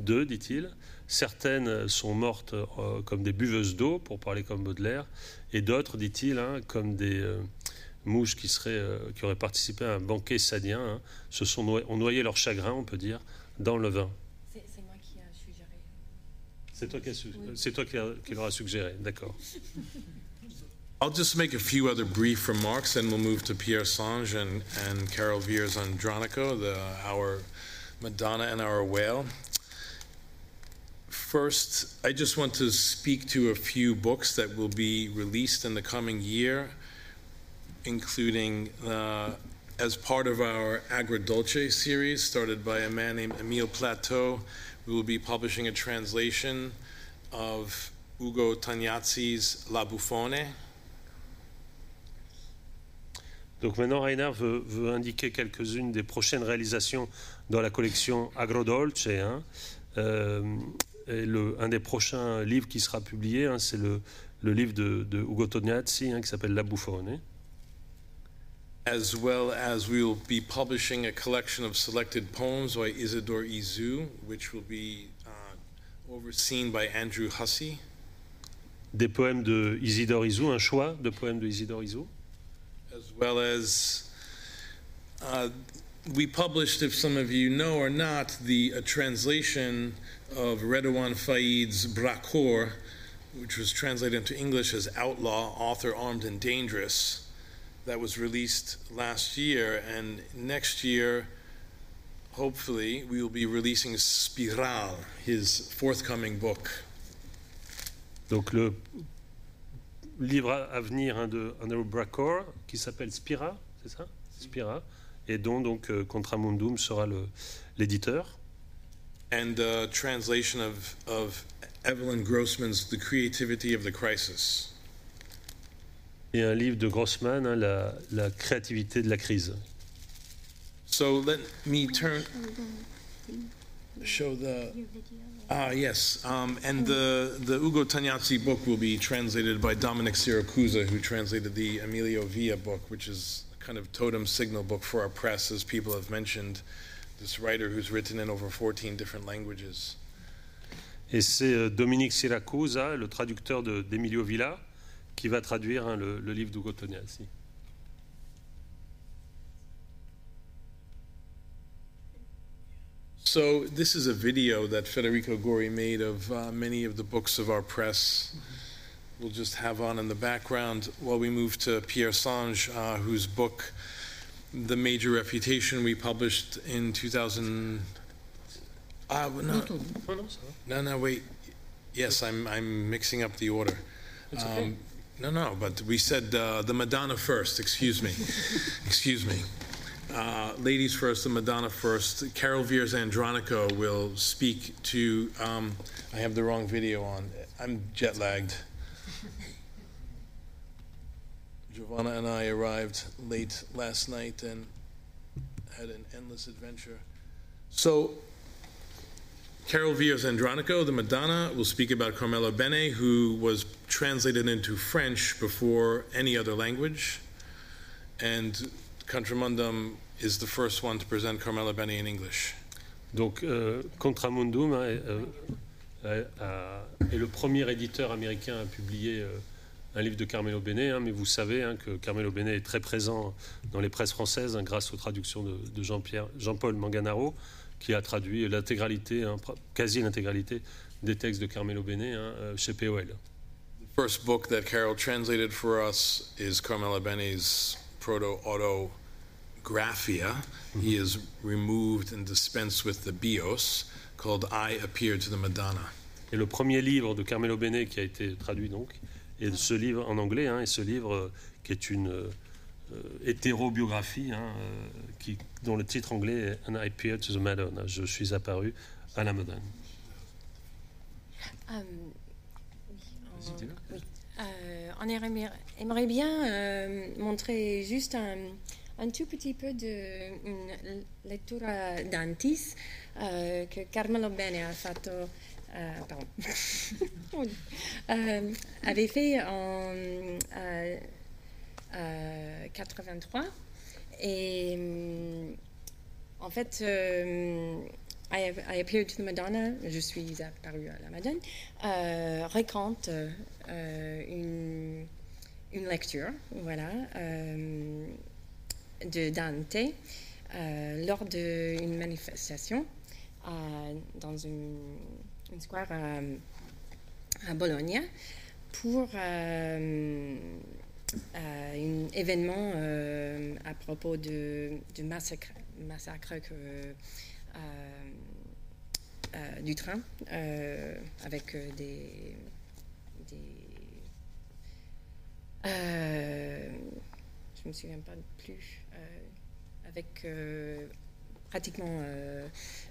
Speaker 1: deux, dit-il. Certaines sont mortes euh, comme des buveuses d'eau, pour parler comme Baudelaire, et d'autres, dit-il, hein, comme des euh, mouches qui, seraient, euh, qui auraient participé à un banquet sadien, hein, se sont ont noyé leur chagrin, on peut dire, dans le vin.
Speaker 6: C'est moi qui a suggéré.
Speaker 1: C'est toi qui, a, oui. toi qui, a, qui leur a suggéré, d'accord.
Speaker 4: I'll just make a few other brief remarks, and we'll move to Pierre Sange and, and Carol Viers Andronico, the, our Madonna and our whale. First, I just want to speak to a few books that will be released in the coming year, including uh, as part of our Agrodolce series, started by a man named Emile Plateau. We will be publishing a translation of Ugo Tagnazzi's La Buffone,
Speaker 1: Donc maintenant, Rainer veut, veut indiquer quelques-unes des prochaines réalisations dans la collection Agrodolce. Hein. Euh, et le, un des prochains livres qui sera publié, hein, c'est le, le, livre de, de Ugo Tognazzi hein, qui s'appelle La Buffone.
Speaker 4: As well as we will be publishing a collection of selected poems by Isidore Izu, which will be uh, overseen by Andrew Hussey.
Speaker 1: Des poèmes de Isidore Izu, un choix de poèmes de Isidore Izu.
Speaker 4: As well as uh, we published, if some of you know or not, the a translation of Redouan Faid's Brakor, which was translated into English as Outlaw, Author Armed and Dangerous, that was released last year. And next year, hopefully, we will be releasing Spiral, his forthcoming book.
Speaker 1: Donc le livre à venir hein, de Andrew Bracor qui s'appelle Spira, c'est ça? Spira, et dont donc euh, Contramundum sera l'éditeur.
Speaker 4: And the translation of, of Evelyn Grossman's The Creativity of the Crisis.
Speaker 1: Et un livre de Grossman, hein, la, la créativité de la crise.
Speaker 4: So let me turn, show the. Ah, yes. Um, and the, the Ugo Tagnazzi book will be translated by Dominic Siracusa, who translated the Emilio Villa book, which is a kind of totem signal book for our press, as people have mentioned. This writer who's written in over 14 different languages.
Speaker 1: Et c'est euh, Dominique Siracusa, le traducteur d'Emilio Villa, qui va traduire hein, le, le livre d'Ugo Tognazzi.
Speaker 4: So this is a video that Federico Gori made of uh, many of the books of our press. We'll just have on in the background while we move to Pierre Sange, uh, whose book, The Major Reputation, we published in 2000. Uh, no, no, no, wait. Yes, I'm, I'm mixing up the order. Um, no, no, but we said uh, the Madonna first. Excuse me. Excuse me. Uh, ladies first and Madonna first. Carol Viers Andronico will speak to. Um, I have the wrong video on. I'm jet lagged. Giovanna and I arrived late last night and had an endless adventure. So, Carol Villas Andronico, the Madonna, will speak about Carmelo Bene, who was translated into French before any other language. And Contramundum is the first one to present Carmelo Bene in English.
Speaker 1: Donc, euh, Contramundum hein, est, euh, est, le premier éditeur américain à publier euh, un livre de Carmelo Bene, hein, mais vous savez hein, que Carmelo Bene est très présent dans les presses françaises hein, grâce aux traductions de, de Jean-Pierre, Jean-Paul Manganaro, qui a traduit l'intégralité, quasi l'intégralité des textes de Carmelo Bene euh, chez POL.
Speaker 4: The first book that Carol translated for us is Carmelo Bene's Proto-Autographia. He has removed and dispensed with the bios called I Appeared to the Madonna.
Speaker 1: Et le premier livre de Carmelo Bene qui a été traduit donc, et ce livre en anglais, hein, et ce livre euh, qui est une euh, hétérobiographie, hein, euh, qui, dont le titre anglais est And I Appeared to the Madonna. Je suis apparu à la Madonna.
Speaker 6: Um, oui, oui. Euh, on aimerait, bien euh, montrer juste un, tout petit peu de une d'Antis euh, que Carmelo Bene a pardon, avait fait en 83. Et en fait, I, I, Appeared to the Madonna, je suis apparue à la Madone, euh, raconte euh, une, lecture, voilà, euh, de Dante euh, lors d'une manifestation dans une, square à, à Bologna pour un événement à propos de massacre, massacre que du train euh, avec euh, des. des je me souviens pas plus. avec pratiquement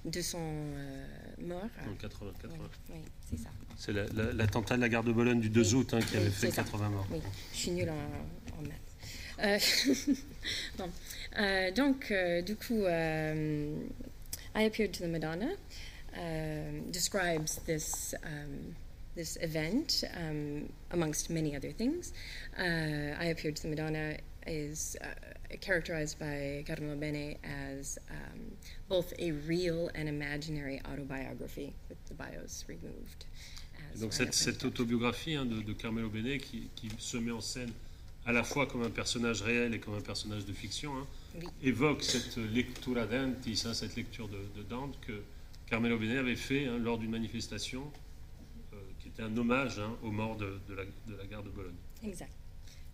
Speaker 6: 200 morts.
Speaker 1: En 80, 80.
Speaker 6: Oui, oui c'est ça.
Speaker 1: C'est l'attentat de la gare de Bologne du 2 août hein, qui avait fait 80 morts.
Speaker 6: Oui, je suis nulle en, en maths. bon. donc, du coup, I appeared to the Madonna. um, describes this um, this event um, amongst many other things. Uh, I appeared to the Madonna is uh, characterized by Carmelo Bene as um, both a real and imaginary autobiography with the bios removed.
Speaker 1: Donc cette, cette autobiographie hein, de, de, Carmelo Bene qui, qui, se met en scène à la fois comme un personnage réel et comme un personnage de fiction hein, oui. évoque cette lectura dentis, hein, cette lecture de, de Dante que Carmelo Bene avait fait hein, lors d'une manifestation euh, qui était un hommage hein, aux morts de, de, la, de, la, gare de Bologne.
Speaker 6: Exact.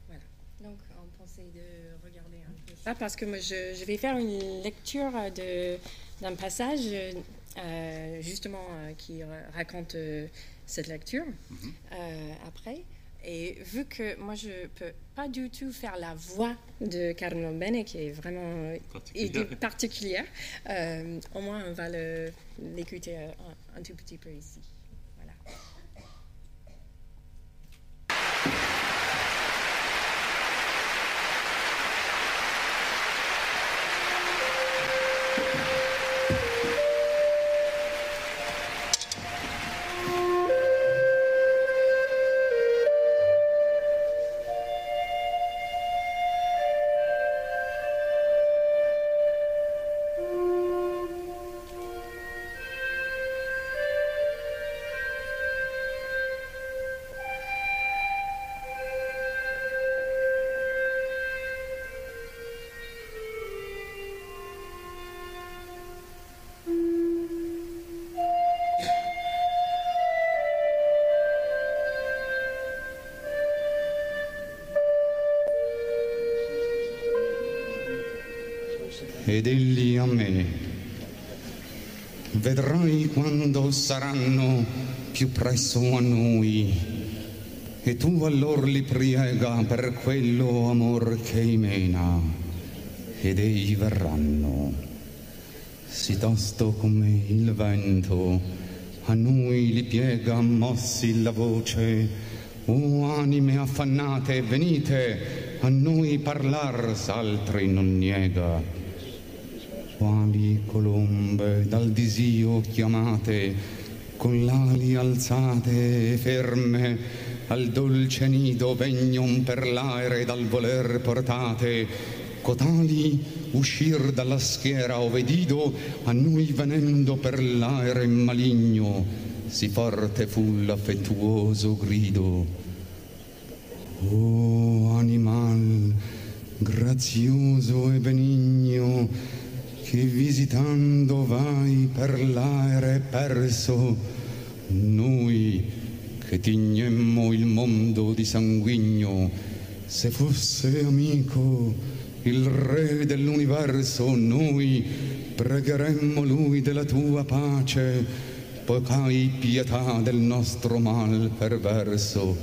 Speaker 6: Voilà. Donc, on pensait de regarder un peu ça parce que moi, je, je vais faire une lecture d'un passage euh, justement euh, qui raconte euh, cette lecture mm -hmm. après. Et vu que moi, je ne peux pas du tout faire la voix de Carlo Bene, qui est vraiment particulière, particulière euh, au moins on va l'écouter un, un tout petit peu ici.
Speaker 7: Ed egli a me. Vedrai quando saranno più presso a noi, e tu allor li priega per quello amor che mena, ed egli verranno. Si tosto come il vento, a noi li piega mossi la voce. O anime affannate, venite, a noi parlar s'altri non niega. Quali colombe dal disio chiamate, con l'ali alzate e ferme, al dolce nido vegnon per l'aere dal voler portate, cotali uscir dalla schiera o vedido, a noi venendo per l'aere maligno, si forte fu l'affettuoso grido. Oh animal grazioso e benigno, che visitando vai per l'aere perso, noi che tignemmo il mondo di sanguigno, se fosse amico il re dell'universo, noi pregheremmo lui della tua pace, poiché pietà del nostro mal perverso,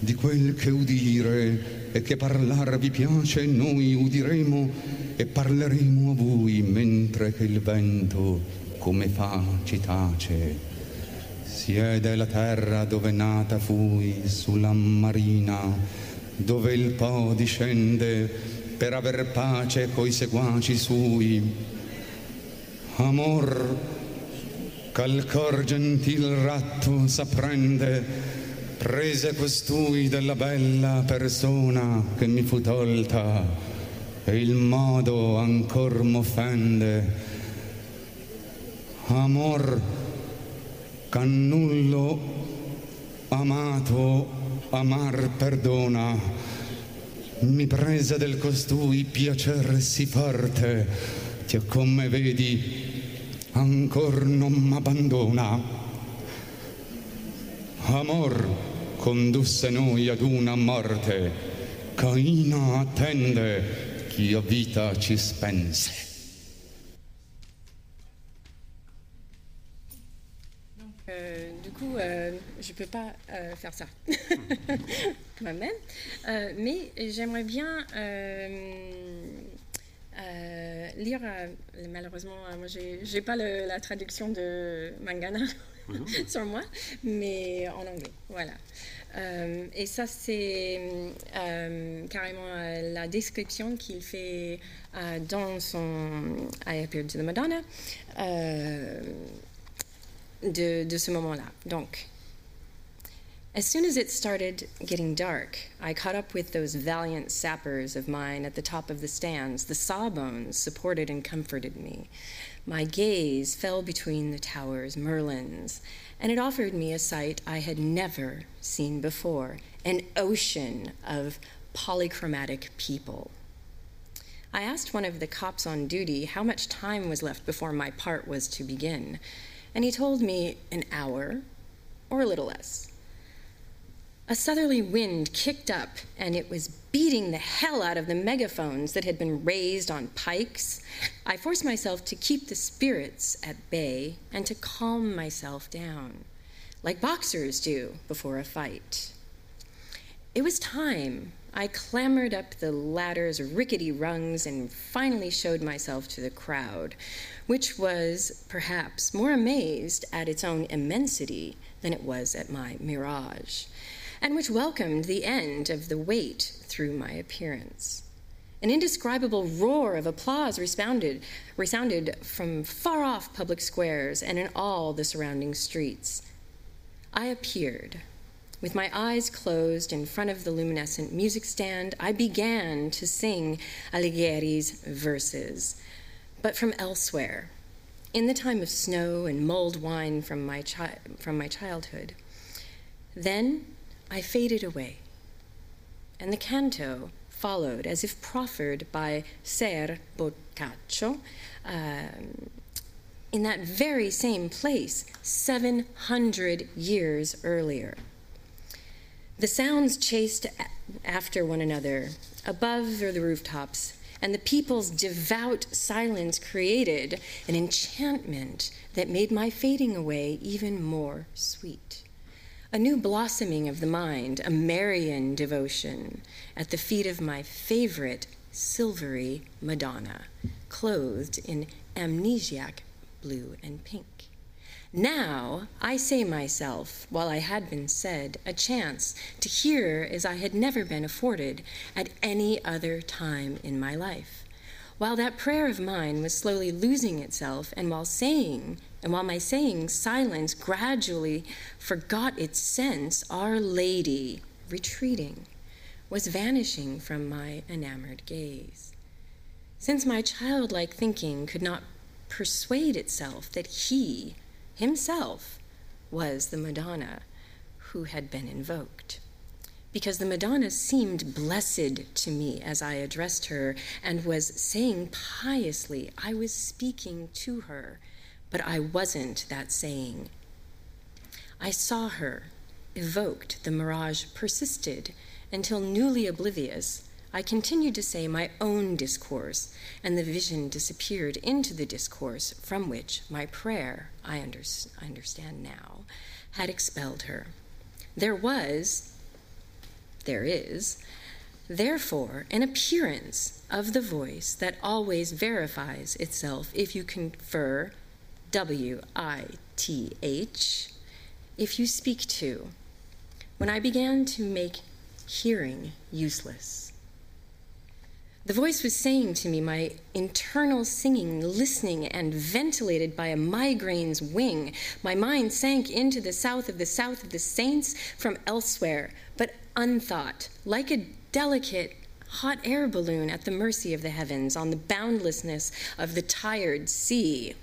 Speaker 7: di quel che udire e che parlar vi piace, noi udiremo e parleremo a voi mentre che il vento come fa ci tace. Siede la terra dove nata fui, sulla marina, dove il Po discende per aver pace coi seguaci sui. Amor, ch'al cor gentil ratto s'apprende, prese costui della bella persona che mi fu tolta e il modo ancor m'offende. Amor, cannullo amato, amar perdona, mi prese del costui piacer sì forte, che come vedi ancor non m'abbandona. Amor condusse noi ad una morte, Caina attende chi a vita ci spense.
Speaker 6: Euh, du coup, euh, je ne peux pas euh, faire ça. Moi-même, Euh, mais j'aimerais bien lire, malheureusement, moi j'ai j'ai pas le- la traduction de Mangana sur moi, mais en anglais, voilà. Euh, et ça, c'est euh, carrément euh, la description qu'il fait dans son I Appeared to the Madonna. de, de ce moment-là. Donc, as soon as it started getting dark, I caught up with those valiant sappers of mine at the top of the stands. The sawbones supported and comforted me. My gaze fell between the towers, Merlin's, and it offered me a sight I had never seen before an ocean of polychromatic people. I asked one of the cops on duty how much time was left before my part was to begin, and he told me an hour or a little less. A southerly wind kicked up, and it was beating the hell out of the megaphones that had been raised on pikes. I forced myself to keep the spirits at bay and to calm myself down, like boxers do before a fight. It was time. I clambered up the ladder's rickety rungs and finally showed myself to the crowd, which was perhaps more amazed at its own immensity than it was at my mirage, and which welcomed the end of the wait through my appearance. An indescribable roar of applause resounded, resounded from far off public squares and in all the surrounding streets. I appeared. With my eyes closed in front of the luminescent music stand, I began to sing Alighieri's verses, but from elsewhere, in the time of snow and mulled wine from my, chi- from my childhood. Then I faded away, and the canto followed as if proffered by Ser Boccaccio um, in that very same place 700 years earlier. The sounds chased after one another, above the rooftops, and the people's devout silence created an enchantment that made my fading away even more sweet. A new blossoming of the mind, a Marian devotion at the feet of my favorite silvery Madonna, clothed in amnesiac blue and pink. Now I say myself, while I had been said, a chance to hear as I had never been afforded at any other time in my life. While that prayer of mine was slowly losing itself, and while saying, and while my saying silence gradually forgot its sense, Our Lady, retreating, was vanishing from my enamored gaze. Since my childlike thinking could not persuade itself that he, himself was the Madonna who had been invoked. Because the Madonna seemed blessed to me as I addressed her and was saying piously, I was speaking to her, but I wasn't that saying. I saw her, evoked, the mirage persisted until newly oblivious I continued to say my own discourse, and the vision disappeared into the discourse from which my prayer, I, under, I understand now, had expelled her. There was, there is, therefore, an appearance of the voice that always verifies itself if you confer W I T H, if you speak to. When I began to make hearing useless, the voice was saying to me, my internal singing, listening, and ventilated by a migraine's wing. My mind sank into the south of the south of the saints from elsewhere, but unthought, like a delicate hot air balloon at the mercy of the heavens on the boundlessness of the tired sea.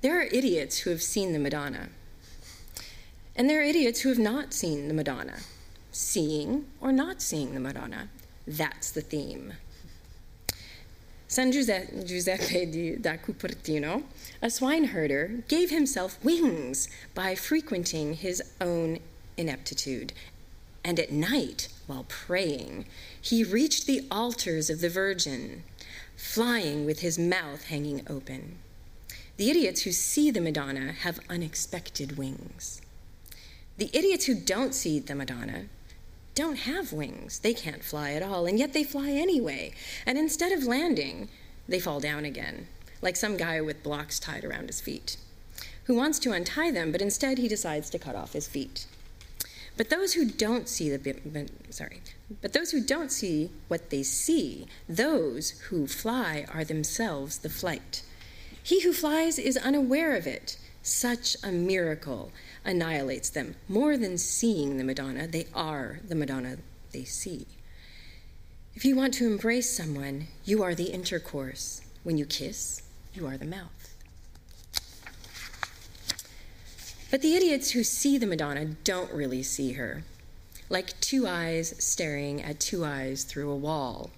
Speaker 6: There are idiots who have seen the Madonna, and there are idiots who have not seen the Madonna, seeing or not seeing the Madonna. That's the theme. San Giuseppe da Cupertino, a swineherder, gave himself wings by frequenting his own ineptitude. And at night, while praying, he reached the altars of the Virgin, flying with his mouth hanging open. The idiots who see the Madonna have unexpected wings. The idiots who don't see the Madonna don't have wings. They can't fly at all, and yet they fly anyway. And instead of landing, they fall down again, like some guy with blocks tied around his feet, who wants to untie them, but instead he decides to cut off his feet. But those who don't see the sorry, but those who don't see what they see, those who fly are themselves the flight. He who flies is unaware of it. Such a miracle annihilates them. More than seeing the Madonna, they are the Madonna they see. If you want to embrace someone, you are the intercourse. When you kiss, you are the mouth. But the idiots who see the Madonna don't really see her, like two eyes staring at two eyes through a wall.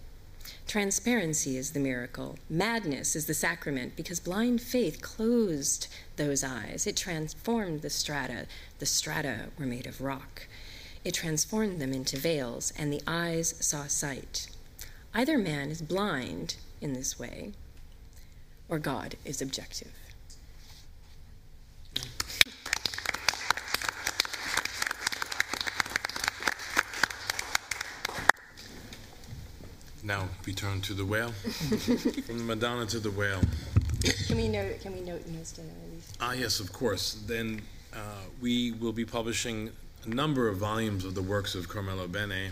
Speaker 6: Transparency is the miracle. Madness is the sacrament because blind faith closed those eyes. It transformed the strata. The strata were made of rock. It transformed them into veils, and the eyes saw sight. Either man is blind in this way, or God is objective.
Speaker 4: Now we turn to the whale. From the Madonna to the whale.
Speaker 6: Can we note? Can we note most
Speaker 4: Ah, yes, of course. Then uh, we will be publishing a number of volumes of the works of Carmelo Bene.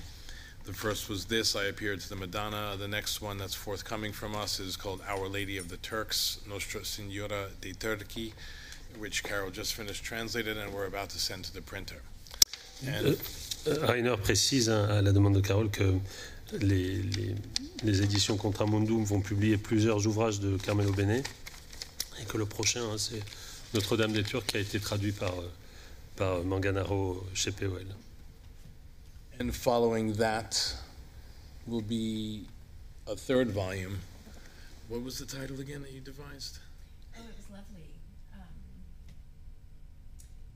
Speaker 4: The first was this, I Appeared to the Madonna. The next one that's forthcoming from us is called Our Lady of the Turks, Nostra Signora dei Turchi, which Carol just finished translated and we're about to send to the printer.
Speaker 1: And uh, uh, Rainer précise à la demande de Carole que les, les, les, éditions Contramundum vont publier plusieurs ouvrages de Carmelo Bene et que le prochain, hein, c'est Notre-Dame des Turcs qui a été traduit par, par Manganaro chez POL.
Speaker 4: And following that will be a third volume. What was the title again that you devised?
Speaker 6: Oh, it was lovely. Um,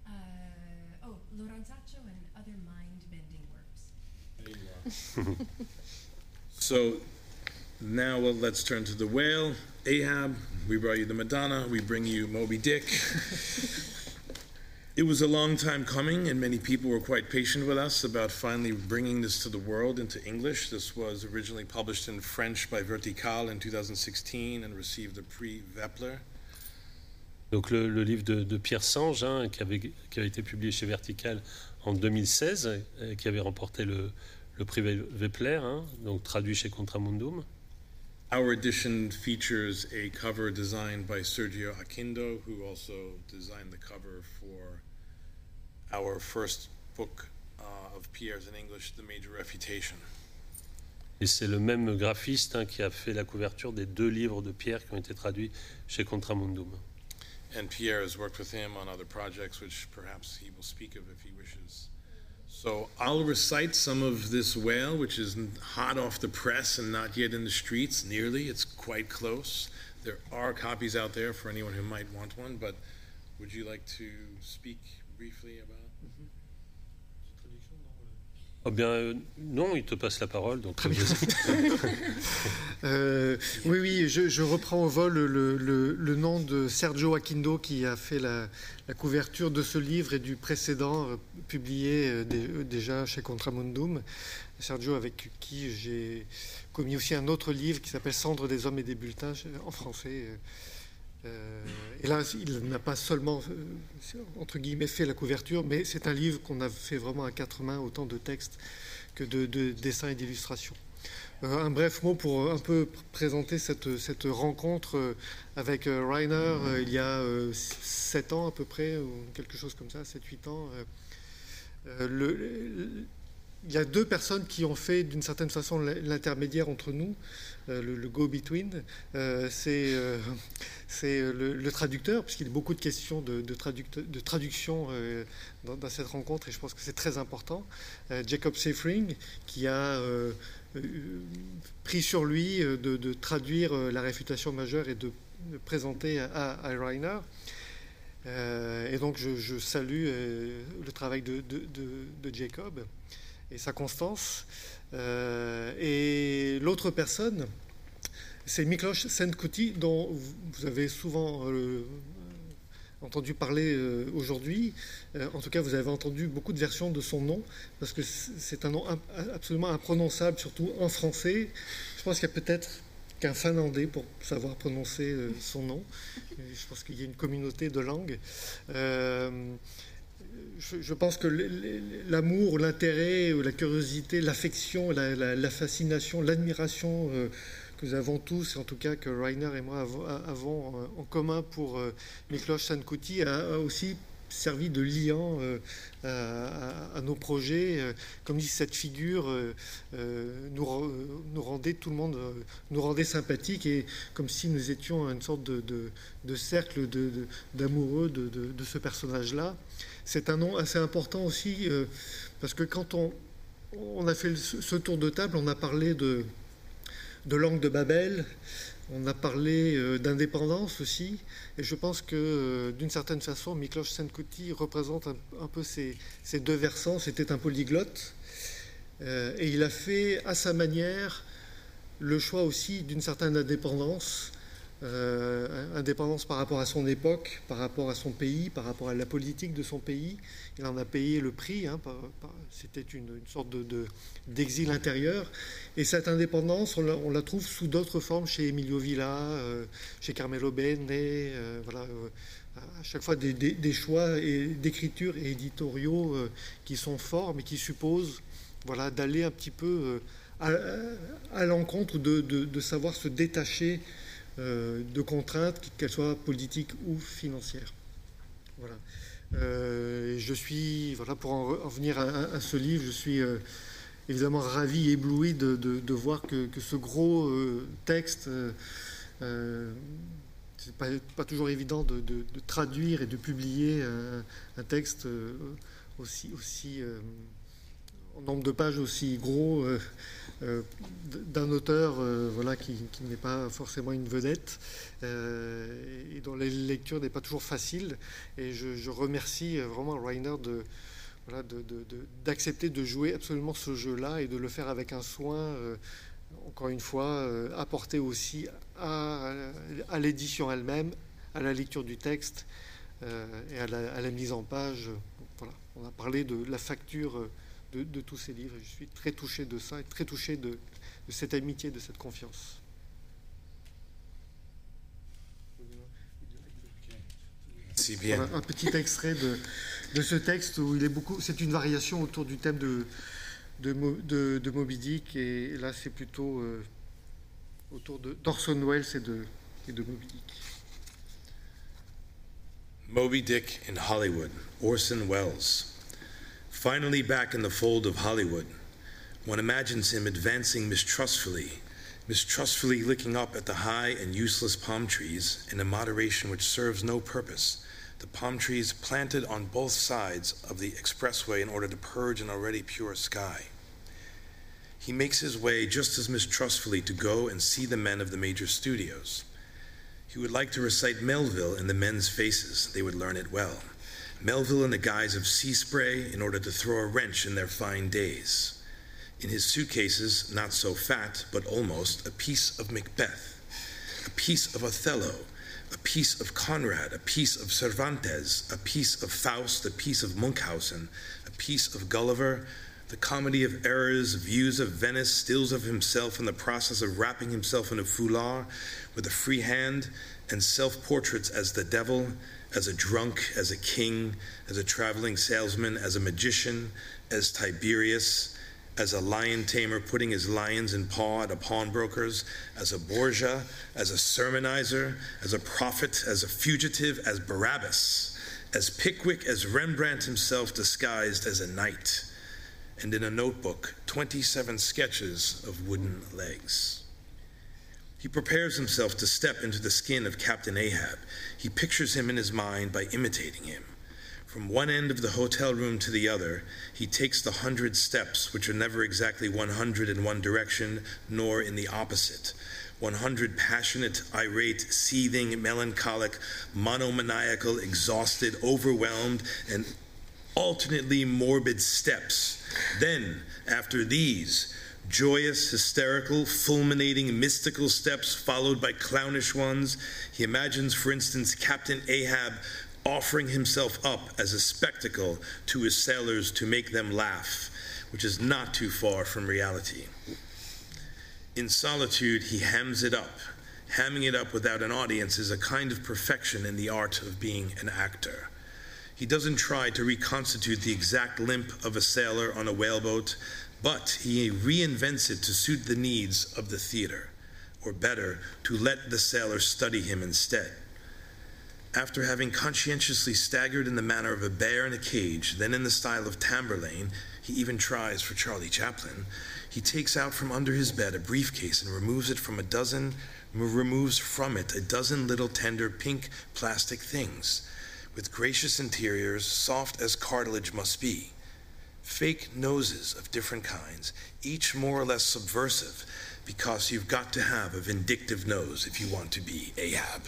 Speaker 6: uh, oh, Lorenzaccio and other mind-bending works.
Speaker 4: So now well, let's turn to the whale. Ahab, we brought you the Madonna, we bring you Moby Dick. it was a long time coming, and many people were quite patient with us about finally bringing this to the world into English. This was originally published in French by Vertical in 2016 and received the prix Vepler.
Speaker 1: Donc le, le livre de, Pierre Sange, hein, qui, avait, qui a été publié chez Vertical en 2016, et euh, qui avait remporté le, le prix Vepler, hein, donc traduit chez Contramundum.
Speaker 4: Our edition features a cover designed by Sergio Aquindo, who also designed the cover for our first book uh, of Pierre's in English, The Major Refutation.
Speaker 1: Et c'est le même graphiste hein, qui a fait la couverture des deux livres de Pierre qui ont été traduits chez Contramundum.
Speaker 4: And Pierre has worked with him on other projects, which perhaps he will speak of if he wishes. So I'll recite some of this whale, which is hot off the press and not yet in the streets, nearly. It's quite close. There are copies out there for anyone who might want one, but would you like to speak briefly about
Speaker 1: Oh bien, euh, non, il te passe la parole. Donc Très bien.
Speaker 8: euh, oui, oui, je, je, reprends au vol le, le, le, nom de Sergio Aquindo qui a fait la, la, couverture de ce livre et du précédent euh, publié déjà chez Contramundum. Sergio, avec qui j'ai commis aussi un autre livre qui s'appelle Cendre des hommes et des bulletins en français. Euh, et là, il n'a pas seulement, euh, entre guillemets, fait la couverture, mais c'est un livre qu'on a fait vraiment à quatre mains, autant de textes que de, dessins et d'illustrations. Euh, un bref mot pour un peu présenter cette, rencontre avec Rainer il y a sept ans à peu près, ou quelque chose comme ça, 7-8 ans. Il y a deux personnes qui ont fait d'une certaine façon l'intermédiaire entre nous. Euh, le, go-between, euh, c'est euh, le, traducteur, puisqu'il y a beaucoup de questions de, traduction dans, cette rencontre, et je pense que c'est très important. Jacob Seyfring, qui a pris sur lui de, traduire la réfutation majeure et de, présenter à Reiner. et donc je, salue le travail de, Jacob et sa constance. Euh, et l'autre personne, c'est Miklos Senkuti, dont vous avez souvent euh, entendu parler euh, aujourd'hui. en tout cas, vous avez entendu beaucoup de versions de son nom, parce que c'est un nom absolument imprononçable, surtout en français. Je pense qu'il y a peut-être qu'un finlandais pour savoir prononcer son nom. Je pense qu'il y a une communauté de langues je, pense que l'amour, l'intérêt, la curiosité, l'affection, la, fascination, l'admiration euh, que nous avons tous, en tout cas que Rainer et moi avons, euh, en commun pour euh, Miklos Sankuti, a, aussi servi de liant à, nos projets. Comme dit cette figure, nous, rendait tout le monde, nous rendait sympathique et comme si nous étions une sorte de, cercle d'amoureux de, ce personnage-là. C'est un nom assez important aussi, euh, parce que quand on, a fait ce tour de table, on a parlé de, langue de Babel, on a parlé euh, d'indépendance aussi, et je pense que euh, d'une certaine façon, Miklos Senkuti représente un, peu ces, deux versants. C'était un polyglotte, et il a fait à sa manière le choix aussi d'une certaine indépendance euh, indépendance par rapport à son époque, par rapport à son pays, par rapport à la politique de son pays. Il en a payé le prix. Hein, C'était une, sorte d'exil de, intérieur. Et cette indépendance, on la, trouve sous d'autres formes chez Emilio Villa, euh, chez Carmelo Bene. Euh, voilà, à chaque fois des, des, choix d'écriture et éditoriaux qui sont forts, mais qui supposent voilà, d'aller un petit peu à, l'encontre de, savoir se détacher de contraintes, qu'elles soient politiques ou financières. Voilà. Euh, je suis, voilà, pour en, venir à, ce livre, je suis euh, évidemment ravi, ébloui de, voir que, ce gros texte, c'est pas, pas, toujours évident de, traduire et de publier un, texte aussi, aussi en nombre de pages aussi gros euh, d'un auteur euh, voilà, qui, n'est pas forcément une vedette euh, et dont la lecture n'est pas toujours facile. Et je, remercie vraiment Rainer de, voilà, d'accepter de, jouer absolument ce jeu-là et de le faire avec un soin, encore une fois, apporté aussi à, à l'édition elle-même, à la lecture du texte et à la, à la, mise en page. Voilà. On a parlé de la facture de, tous ces livres. Je suis très touché de ça et très touché de, cette amitié, de cette confiance.
Speaker 4: Si bien.
Speaker 8: Un petit extrait de, de, ce texte où il est beaucoup. C'est une variation autour du thème de, de, de, de Moby Dick, et là c'est plutôt euh, autour d'Orson Welles et de, et de Moby Dick.
Speaker 4: Moby Dick in Hollywood, Orson Welles. Finally back in the fold of Hollywood, one imagines him advancing mistrustfully, mistrustfully looking up at the high and useless palm trees in a moderation which serves no purpose. The palm trees planted on both sides of the expressway in order to purge an already pure sky. He makes his way just as mistrustfully to go and see the men of the major studios. He would like to recite Melville in the men's faces, they would learn it well. Melville in the guise of sea spray in order to throw a wrench in their fine days. In his suitcases, not so fat, but almost, a piece of Macbeth, a piece of Othello, a piece of Conrad, a piece of Cervantes, a piece of Faust, a piece of Munchausen, a piece of Gulliver, the comedy of errors, views of Venice, stills of himself in the process of wrapping himself in a foulard with a free hand, and self portraits as the devil, as a drunk, as a king, as a traveling salesman, as a magician, as Tiberius, as a lion tamer putting his lions in paw at a pawnbroker's, as a Borgia, as a sermonizer, as a prophet, as a fugitive, as Barabbas, as Pickwick, as Rembrandt himself disguised as a knight, and in a notebook, 27 sketches of wooden legs. He prepares himself to step into the skin of Captain Ahab. He pictures him in his mind by imitating him. From one end of the hotel room to the other, he takes the hundred steps, which are never exactly 100 in one direction, nor in the opposite. 100 passionate, irate, seething, melancholic, monomaniacal, exhausted, overwhelmed, and alternately morbid steps. Then, after these, joyous, hysterical, fulminating, mystical steps followed by clownish ones. He imagines, for instance, Captain Ahab offering himself up as a spectacle to his sailors to make them laugh, which is not too far from reality. In solitude, he hams it up. Hamming it up without an audience is a kind of perfection in the art of being an actor. He doesn't try to reconstitute the exact limp of a sailor on a whaleboat, but he reinvents it to suit the needs of the theater, or better, to let the sailor study him instead. After having conscientiously staggered in the manner of a bear in a cage, then in the style of Tamberlane, he even tries for Charlie Chaplin, he takes out from under his bed a briefcase and removes it from a dozen removes from it a dozen little tender pink plastic things with gracious interiors soft as cartilage must be fake noses of different kinds, each more or less subversive, because you've got to have a vindictive nose if you want to be Ahab.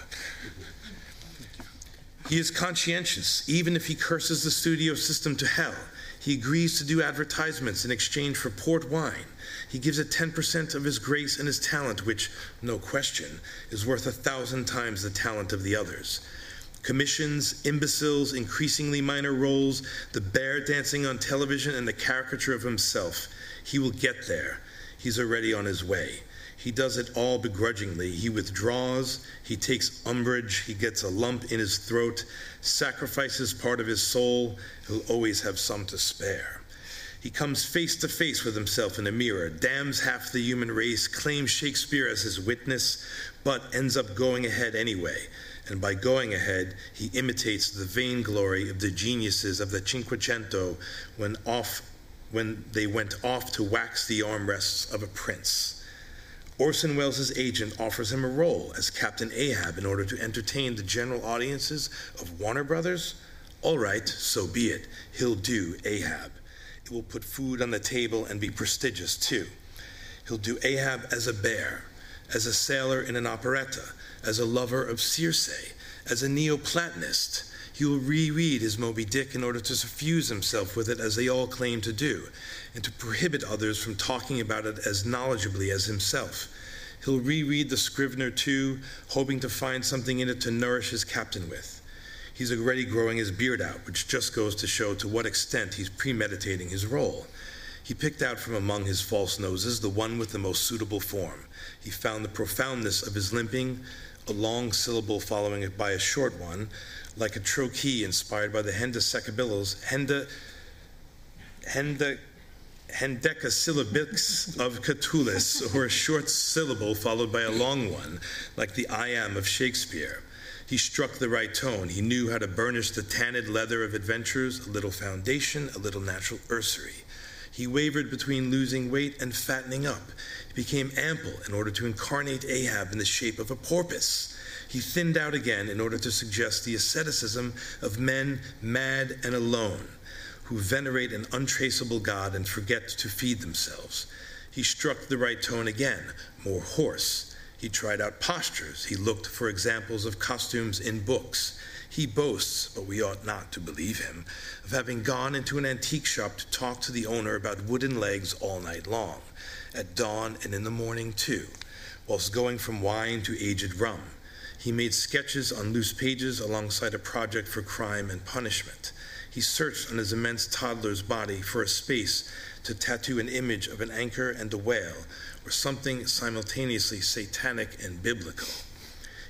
Speaker 4: He is conscientious, even if he curses the studio system to hell. He agrees to do advertisements in exchange for port wine. He gives it 10% of his grace and his talent, which, no question, is worth a thousand times the talent of the others commissions, imbeciles, increasingly minor roles, the bear dancing on television, and the caricature of himself. He will get there. He's already on his way. He does it all begrudgingly. He withdraws, he takes umbrage, he gets a lump in his throat, sacrifices part of his soul. He'll always have some to spare. He comes face to face with himself in a mirror, damns half the human race, claims Shakespeare as his witness, but ends up going ahead anyway and by going ahead, he imitates the vainglory of the geniuses of the Cinquecento when, off, when they went off to wax the armrests of a prince. Orson Welles' agent offers him a role as Captain Ahab in order to entertain the general audiences of Warner Brothers. All right, so be it. He'll do Ahab. It will put food on the table and be prestigious too. He'll do Ahab as a bear, as a sailor in an operetta, as a lover of Circe, as a Neoplatonist. He will reread his Moby Dick in order to suffuse himself with it as they all claim to do, and to prohibit others from talking about it as knowledgeably as himself. He'll reread the Scrivener too, hoping to find something in it to nourish his captain with. He's already growing his beard out, which just goes to show to what extent he's premeditating his role. He picked out from among his false noses the one with the most suitable form. He found the profoundness of his limping, a long syllable following it by a short one, like a trochee inspired by the hendecasyllables, hende, hende, hendecasyllabics of Catullus, or a short syllable followed by a long one, like the I am of Shakespeare. He struck the right tone. He knew how to burnish the tanned leather of adventures, a little foundation, a little natural ursery. He wavered between losing weight and fattening up. Became ample in order to incarnate Ahab in the shape of a porpoise. He thinned out again in order to suggest the asceticism of men mad and alone, who venerate an untraceable God and forget to feed themselves. He struck the right tone again, more hoarse. He tried out postures. He looked for examples of costumes in books. He boasts, but we ought not to believe him, of having gone into an antique shop to talk to the owner about wooden legs all night long, at dawn and in the morning too, whilst going from wine to aged rum. He made sketches on loose pages alongside a project for crime and punishment. He searched on his immense toddler's body for a space to tattoo an image of an anchor and a whale, or something simultaneously satanic and biblical.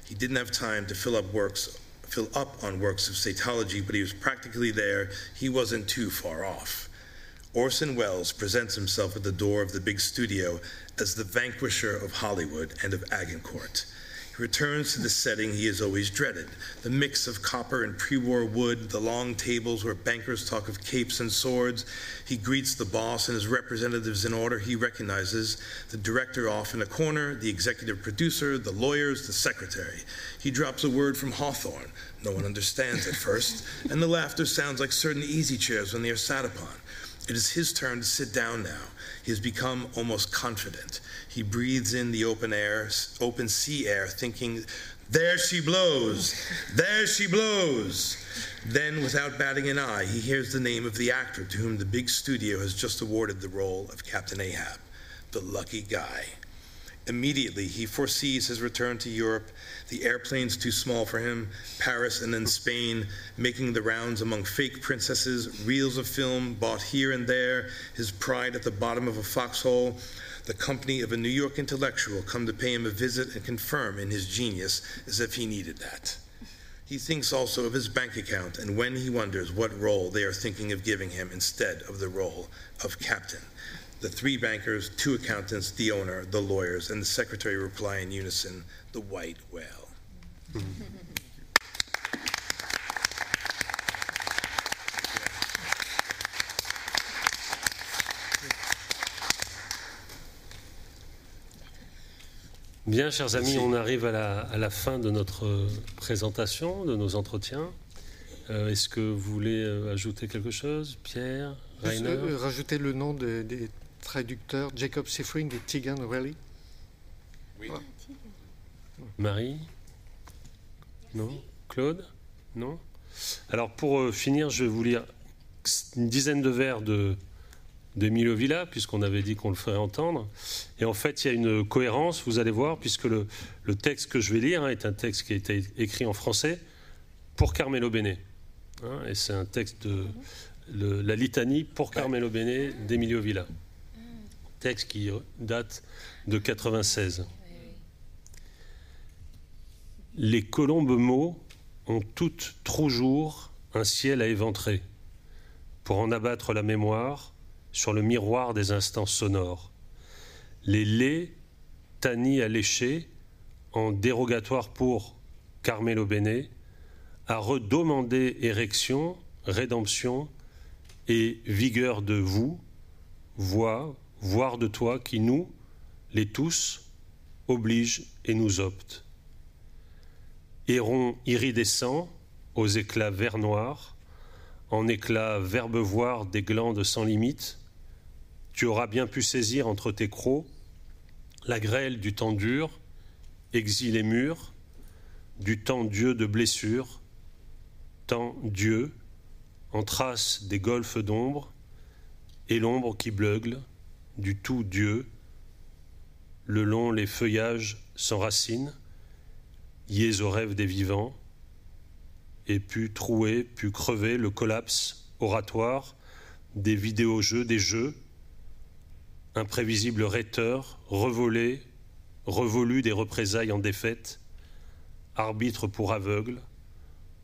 Speaker 4: He didn't have time to fill up works fill up on works of satology, but he was practically there. He wasn't too far off. Orson Welles presents himself at the door of the big studio as the vanquisher of Hollywood and of Agincourt. He returns to the setting he has always dreaded the mix of copper and pre war wood, the long tables where bankers talk of capes and swords. He greets the boss and his representatives in order he recognizes the director off in a corner, the executive producer, the lawyers, the secretary. He drops a word from Hawthorne. No one understands at first, and the laughter sounds like certain easy chairs when they are sat upon. It is his turn to sit down now. He has become almost confident. He breathes in the open air, open sea air, thinking, There she blows! There she blows! Then, without batting an eye, he hears the name of the actor to whom the big studio has just awarded the role of Captain Ahab, the lucky guy. Immediately, he foresees his return to Europe. The airplane's too small for him. Paris and then Spain, making the rounds among fake princesses, reels of film bought here and there, his pride at the bottom of a foxhole. The company of a New York intellectual come to pay him a visit and confirm in his genius as if he needed that. He thinks also of his bank account and when he wonders what role they are thinking of giving him instead of the role of captain. The three bankers, two accountants, the owner, the lawyers, and the secretary reply in unison the white whale.
Speaker 1: Bien, chers amis, on arrive à la, à la, fin de notre présentation, de nos entretiens. Euh, Est-ce que vous voulez euh, ajouter quelque chose? Pierre? Rainer?
Speaker 8: euh, Rajouter le nom de, des traducteur Jacob Seyfried et Tegan Raleigh.
Speaker 1: Oui. Marie Non Claude Non Alors pour euh, finir, je vais vous lire une dizaine de vers de d'Emilio Villa, puisqu'on avait dit qu'on le ferait entendre. Et en fait, il y a une cohérence, vous allez voir, puisque le, le texte que je vais lire hein, est un texte qui a été écrit en français pour Carmelo Bene. Hein, et c'est un texte de le, la litanie pour Carmelo Bene d'Emilio Villa texte qui date de 96. Les colombes mots ont toutes trop jour un ciel à éventrer pour en abattre la mémoire sur le miroir des instants sonores. Les laits à lécher en dérogatoire pour Carmelo Bene a redemandé érection, rédemption et vigueur de vous, voix, voir de toi qui nous, les tous, oblige et nous opte. Héron iridescent, aux éclats vert noir, en éclats verbevoirs des glandes sans limite, tu auras bien pu saisir entre tes crocs la grêle du temps dur, exil et mûr, du temps Dieu de blessures, temps Dieu, en trace des golfes d'ombre, et l'ombre qui bleugle, du tout Dieu, le long les feuillages s'enracinent, yés au rêve des vivants, et pu trouer, pu crever le collapse oratoire des vidéojeux, des jeux, imprévisible rhéteur, revolé, revolu des représailles en défaite, arbitre pour aveugle,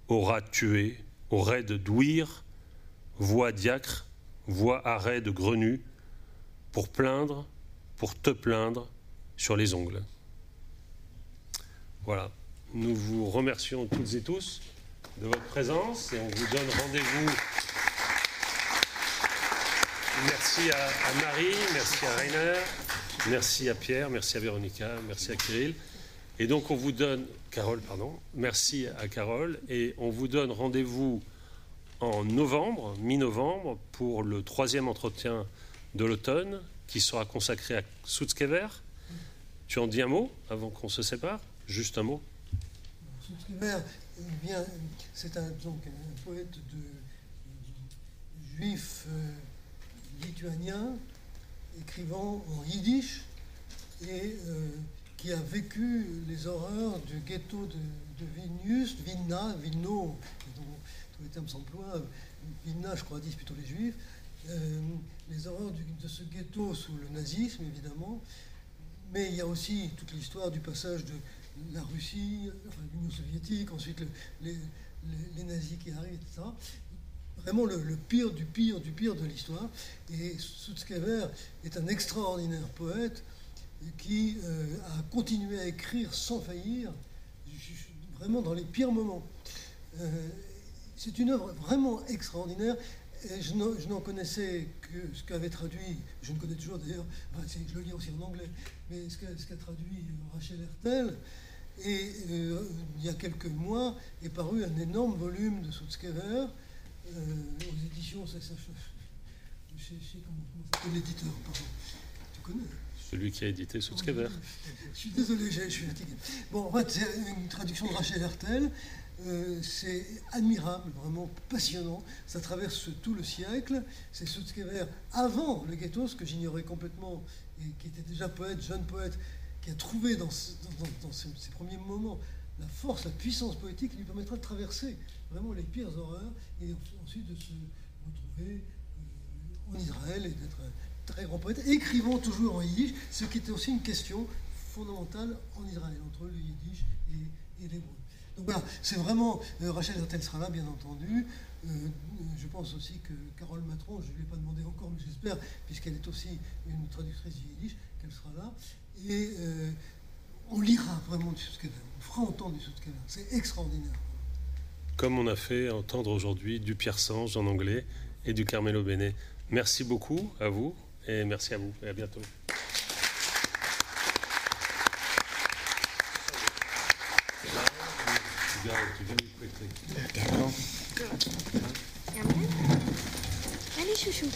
Speaker 1: aura tué, aurait de douire, voix diacre, voix arrêt de grenu, pour plaindre, pour te plaindre sur les ongles. Voilà. Nous vous remercions toutes et tous de votre présence et on vous donne rendez-vous. Merci à, Marie, merci à Rainer, merci à Pierre, merci à Véronica, merci à Kirill. Et donc on vous donne, Carole, pardon, merci à Carole, et on vous donne rendez-vous en novembre, mi-novembre, pour le troisième entretien de l'automne qui sera consacré à Sutzkever. Tu en dis un mot avant qu'on se sépare? Juste un mot?
Speaker 2: Sutzkever, c'est un, poète de, juif euh, lituanien, écrivant en yiddish, et euh, qui a vécu les horreurs du ghetto de, de Vilnius, Vilna, Vilno, tous les termes s'emploient, Vilna, je crois, disent plutôt les juifs, euh, les horreurs de ce ghetto sous le nazisme, évidemment, mais il y a aussi toute l'histoire du passage de la Russie, enfin l'Union soviétique, ensuite les, nazis qui arrivent, etc. Vraiment le, pire du pire du pire de l'histoire. Et Sutzkever est un extraordinaire poète qui euh, a continué à écrire sans faillir, vraiment dans les pires moments. Euh, c'est une œuvre vraiment extraordinaire. Et je n'en connaissais que ce qu'avait traduit, je ne connais toujours d'ailleurs, je le lis aussi en anglais, mais ce qu'a traduit Rachel Hertel. Et euh, il y a quelques mois est paru un énorme volume de Sutzkever aux éditions, je sais, comment, l'éditeur, pardon. Tu connais
Speaker 1: celui qui a édité Sutzkever.
Speaker 2: Je suis désolé, je suis fatigué. Bon, en fait, c'est une traduction de Rachel Hertel. Euh, c'est admirable, vraiment passionnant. Ça traverse tout le siècle. C'est Sutzkever avant le ghetto, ce que j'ignorais complètement, et qui était déjà poète, jeune poète, qui a trouvé dans, ses, premiers moments la force, la puissance poétique qui lui permettra de traverser vraiment les pires horreurs et ensuite de se retrouver euh, en Israël et d'être très grand poète, écrivant toujours en yiddish, ce qui était aussi une question fondamentale en Israël, entre le yiddish et, l'hébreu. Donc voilà, c'est vraiment, euh, Rachel Hertel sera là, bien entendu. Euh, je pense aussi que Carole Matron, je ne lui ai pas demandé encore, mais j'espère, puisqu'elle est aussi une traductrice yiddish, qu'elle sera là. Et euh, on lira vraiment du Sutzkever, on fera entendre du Sutzkever. C'est extraordinaire.
Speaker 1: Comme on a fait entendre aujourd'hui du Pierre Sange en anglais et du Carmelo Bene. Merci beaucoup à vous. Et merci à vous et à bientôt.
Speaker 3: go to very quickly. There. Good. Any shoo shoo.